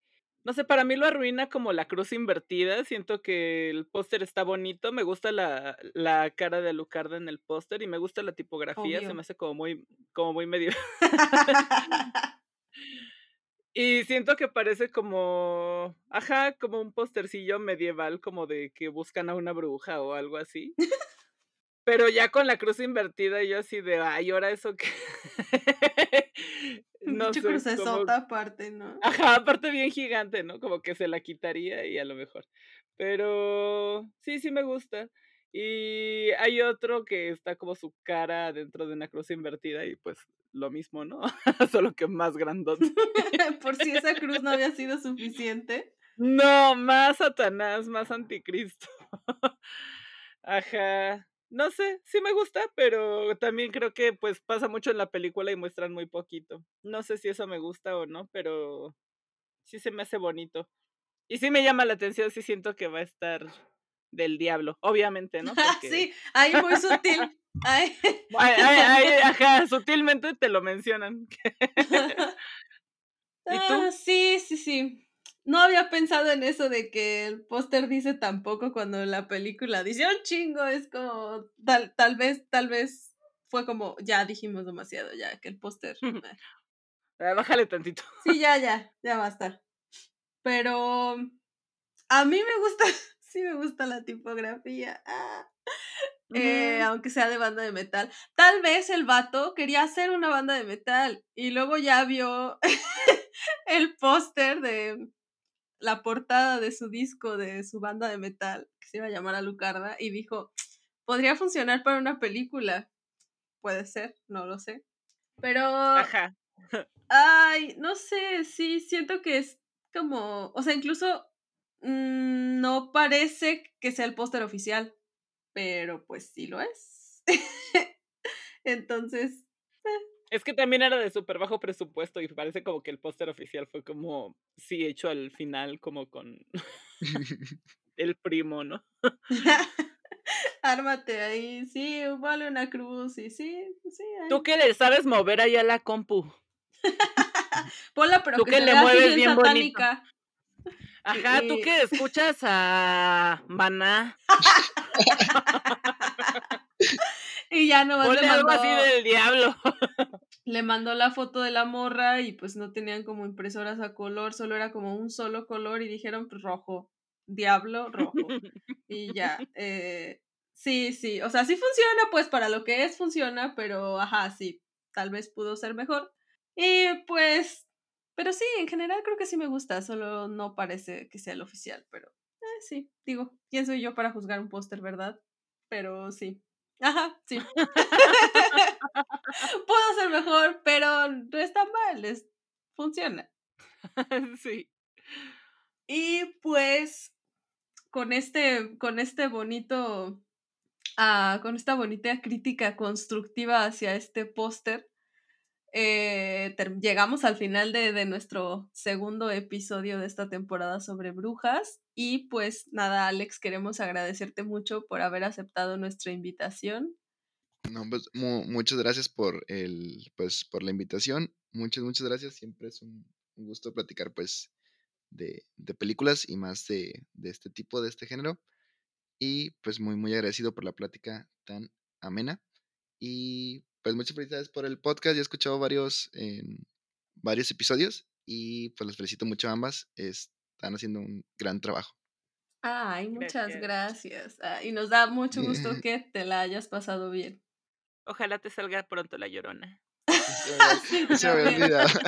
No sé, para mí lo arruina como la cruz invertida. Siento que el póster está bonito. Me gusta la, la cara de Alucarda en el póster y me gusta la tipografía. Se me hace como muy, como muy medio. <laughs> <laughs> Y siento que parece como, ajá, como un postercillo medieval, como de que buscan a una bruja o algo así. Pero ya con la cruz invertida, yo así de, ay, ahora eso que. <laughs> no Pinche sé. como- aparte, ¿no? Ajá, aparte bien gigante, ¿no? Como que se la quitaría y a lo mejor. Pero sí, sí me gusta. Y hay otro que está como su cara dentro de una cruz invertida y pues lo mismo, ¿no? <laughs> Solo que más grandote. <laughs> Por si esa cruz no había sido suficiente. No, más Satanás, más anticristo. <laughs> Ajá. No sé, sí me gusta, pero también creo que pues pasa mucho en la película y muestran muy poquito. No sé si eso me gusta o no, pero sí se me hace bonito. Y sí me llama la atención, sí siento que va a estar del diablo, obviamente, ¿no? <laughs> sí, ahí muy sutil. <laughs> Ahí. <laughs> ajá, sutilmente te lo mencionan. ¿Y tú? Ah, sí, sí, sí. No había pensado en eso de que el póster dice tampoco cuando la película dice un chingo, es como tal, tal vez, tal vez fue como ya dijimos demasiado, ya que el póster. Eh. Bájale tantito. Sí, ya, ya, ya basta. Pero a mí me gusta, sí me gusta la tipografía. Ah. Eh, aunque sea de banda de metal. Tal vez el vato quería hacer una banda de metal y luego ya vio <laughs> el póster de la portada de su disco de su banda de metal, que se iba a llamar Alucarda, y dijo, podría funcionar para una película. Puede ser, no lo sé. Pero... Ajá. <laughs> Ay, no sé, sí, siento que es como, o sea, incluso mm, no parece que sea el póster oficial, pero pues sí lo es. <laughs> Entonces, eh, es que también era de súper bajo presupuesto y parece como que el póster oficial fue como, sí, hecho al final como con <laughs> el primo, ¿no? <laughs> Ármate ahí, sí, vale una cruz y sí, sí. ¿Tú qué le sabes mover allá la compu? Ponla, pero ¿Tú que, le mueves bien, satánica. Ajá, tú que escuchas a Maná. <laughs> y ya no le algo así del diablo. le mandó la foto de la morra y pues no tenían como impresoras a color, solo era como un solo color y dijeron pues, rojo, diablo, rojo. y ya, <laughs> eh, sí, sí, o sea, sí funciona, pues para lo que es funciona, pero ajá, sí, tal vez pudo ser mejor. Y pues, pero sí, en general creo que sí me gusta, solo no parece que sea el oficial, pero eh, sí, digo, ¿quién soy yo para juzgar un póster, verdad? Pero sí, Ajá, sí. <laughs> Puedo ser mejor, pero no está mal, es, funciona. <laughs> sí. Y pues con este, con este bonito, ah, con esta bonita crítica constructiva hacia este póster, eh, llegamos al final de, de, nuestro segundo episodio de esta temporada sobre brujas. Y pues nada, Alex, queremos agradecerte mucho por haber aceptado nuestra invitación. No, pues muchas gracias por el, pues, por la invitación. Muchas, muchas gracias. Siempre es un, gusto platicar, pues, de, de películas y más de, de, este tipo, de este género. Y pues muy, muy agradecido por la plática tan amena. Y pues muchas felicidades por el podcast. Ya he escuchado varios, varios episodios y pues les felicito mucho a ambas. Están haciendo un gran trabajo. Ay, muchas gracias. Ah, y nos da mucho gusto <laughs> que te la hayas pasado bien. Ojalá te salga pronto la llorona. <laughs> se me olvidado.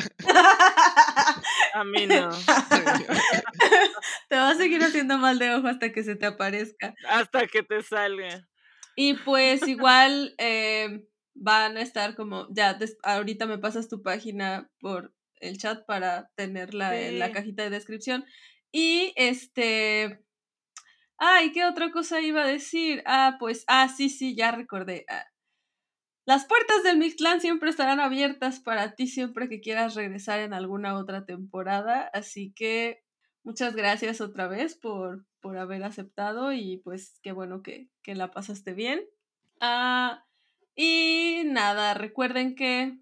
A mí no. <laughs> te va a seguir haciendo mal de ojo hasta que se te aparezca. Hasta que te salga. Y pues igual, eh, van a estar como, ya, ahorita me pasas tu página por el chat para tenerla en la cajita de descripción. Y este, ay, ¿qué otra cosa iba a decir? Ah, pues, ah, sí, sí, ya recordé. Ah, las puertas del Mictlán siempre estarán abiertas para ti siempre que quieras regresar en alguna otra temporada. Así que muchas gracias otra vez por, por haber aceptado y pues qué bueno que, que la pasaste bien. Ah, y nada, recuerden que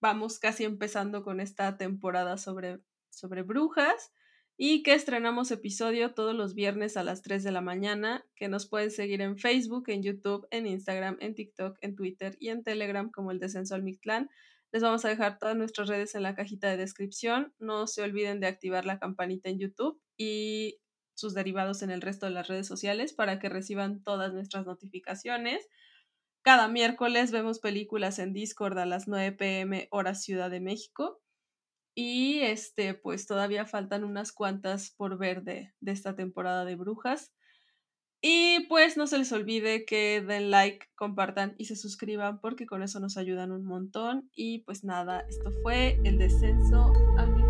vamos casi empezando con esta temporada sobre, sobre brujas y que estrenamos episodio todos los viernes a las 3 de la mañana, que nos pueden seguir en Facebook, en YouTube, en Instagram, en TikTok, en Twitter y en Telegram como el Descenso al Mictlán. Les vamos a dejar todas nuestras redes en la cajita de descripción. No se olviden de activar la campanita en YouTube y sus derivados en el resto de las redes sociales para que reciban todas nuestras notificaciones. Cada miércoles vemos películas en Discord a las 9 pm hora Ciudad de México. Y este, pues todavía faltan unas cuantas por ver de, de esta temporada de brujas. Y pues no se les olvide que den like, compartan y se suscriban porque con eso nos ayudan un montón. Y pues nada, esto fue el descenso al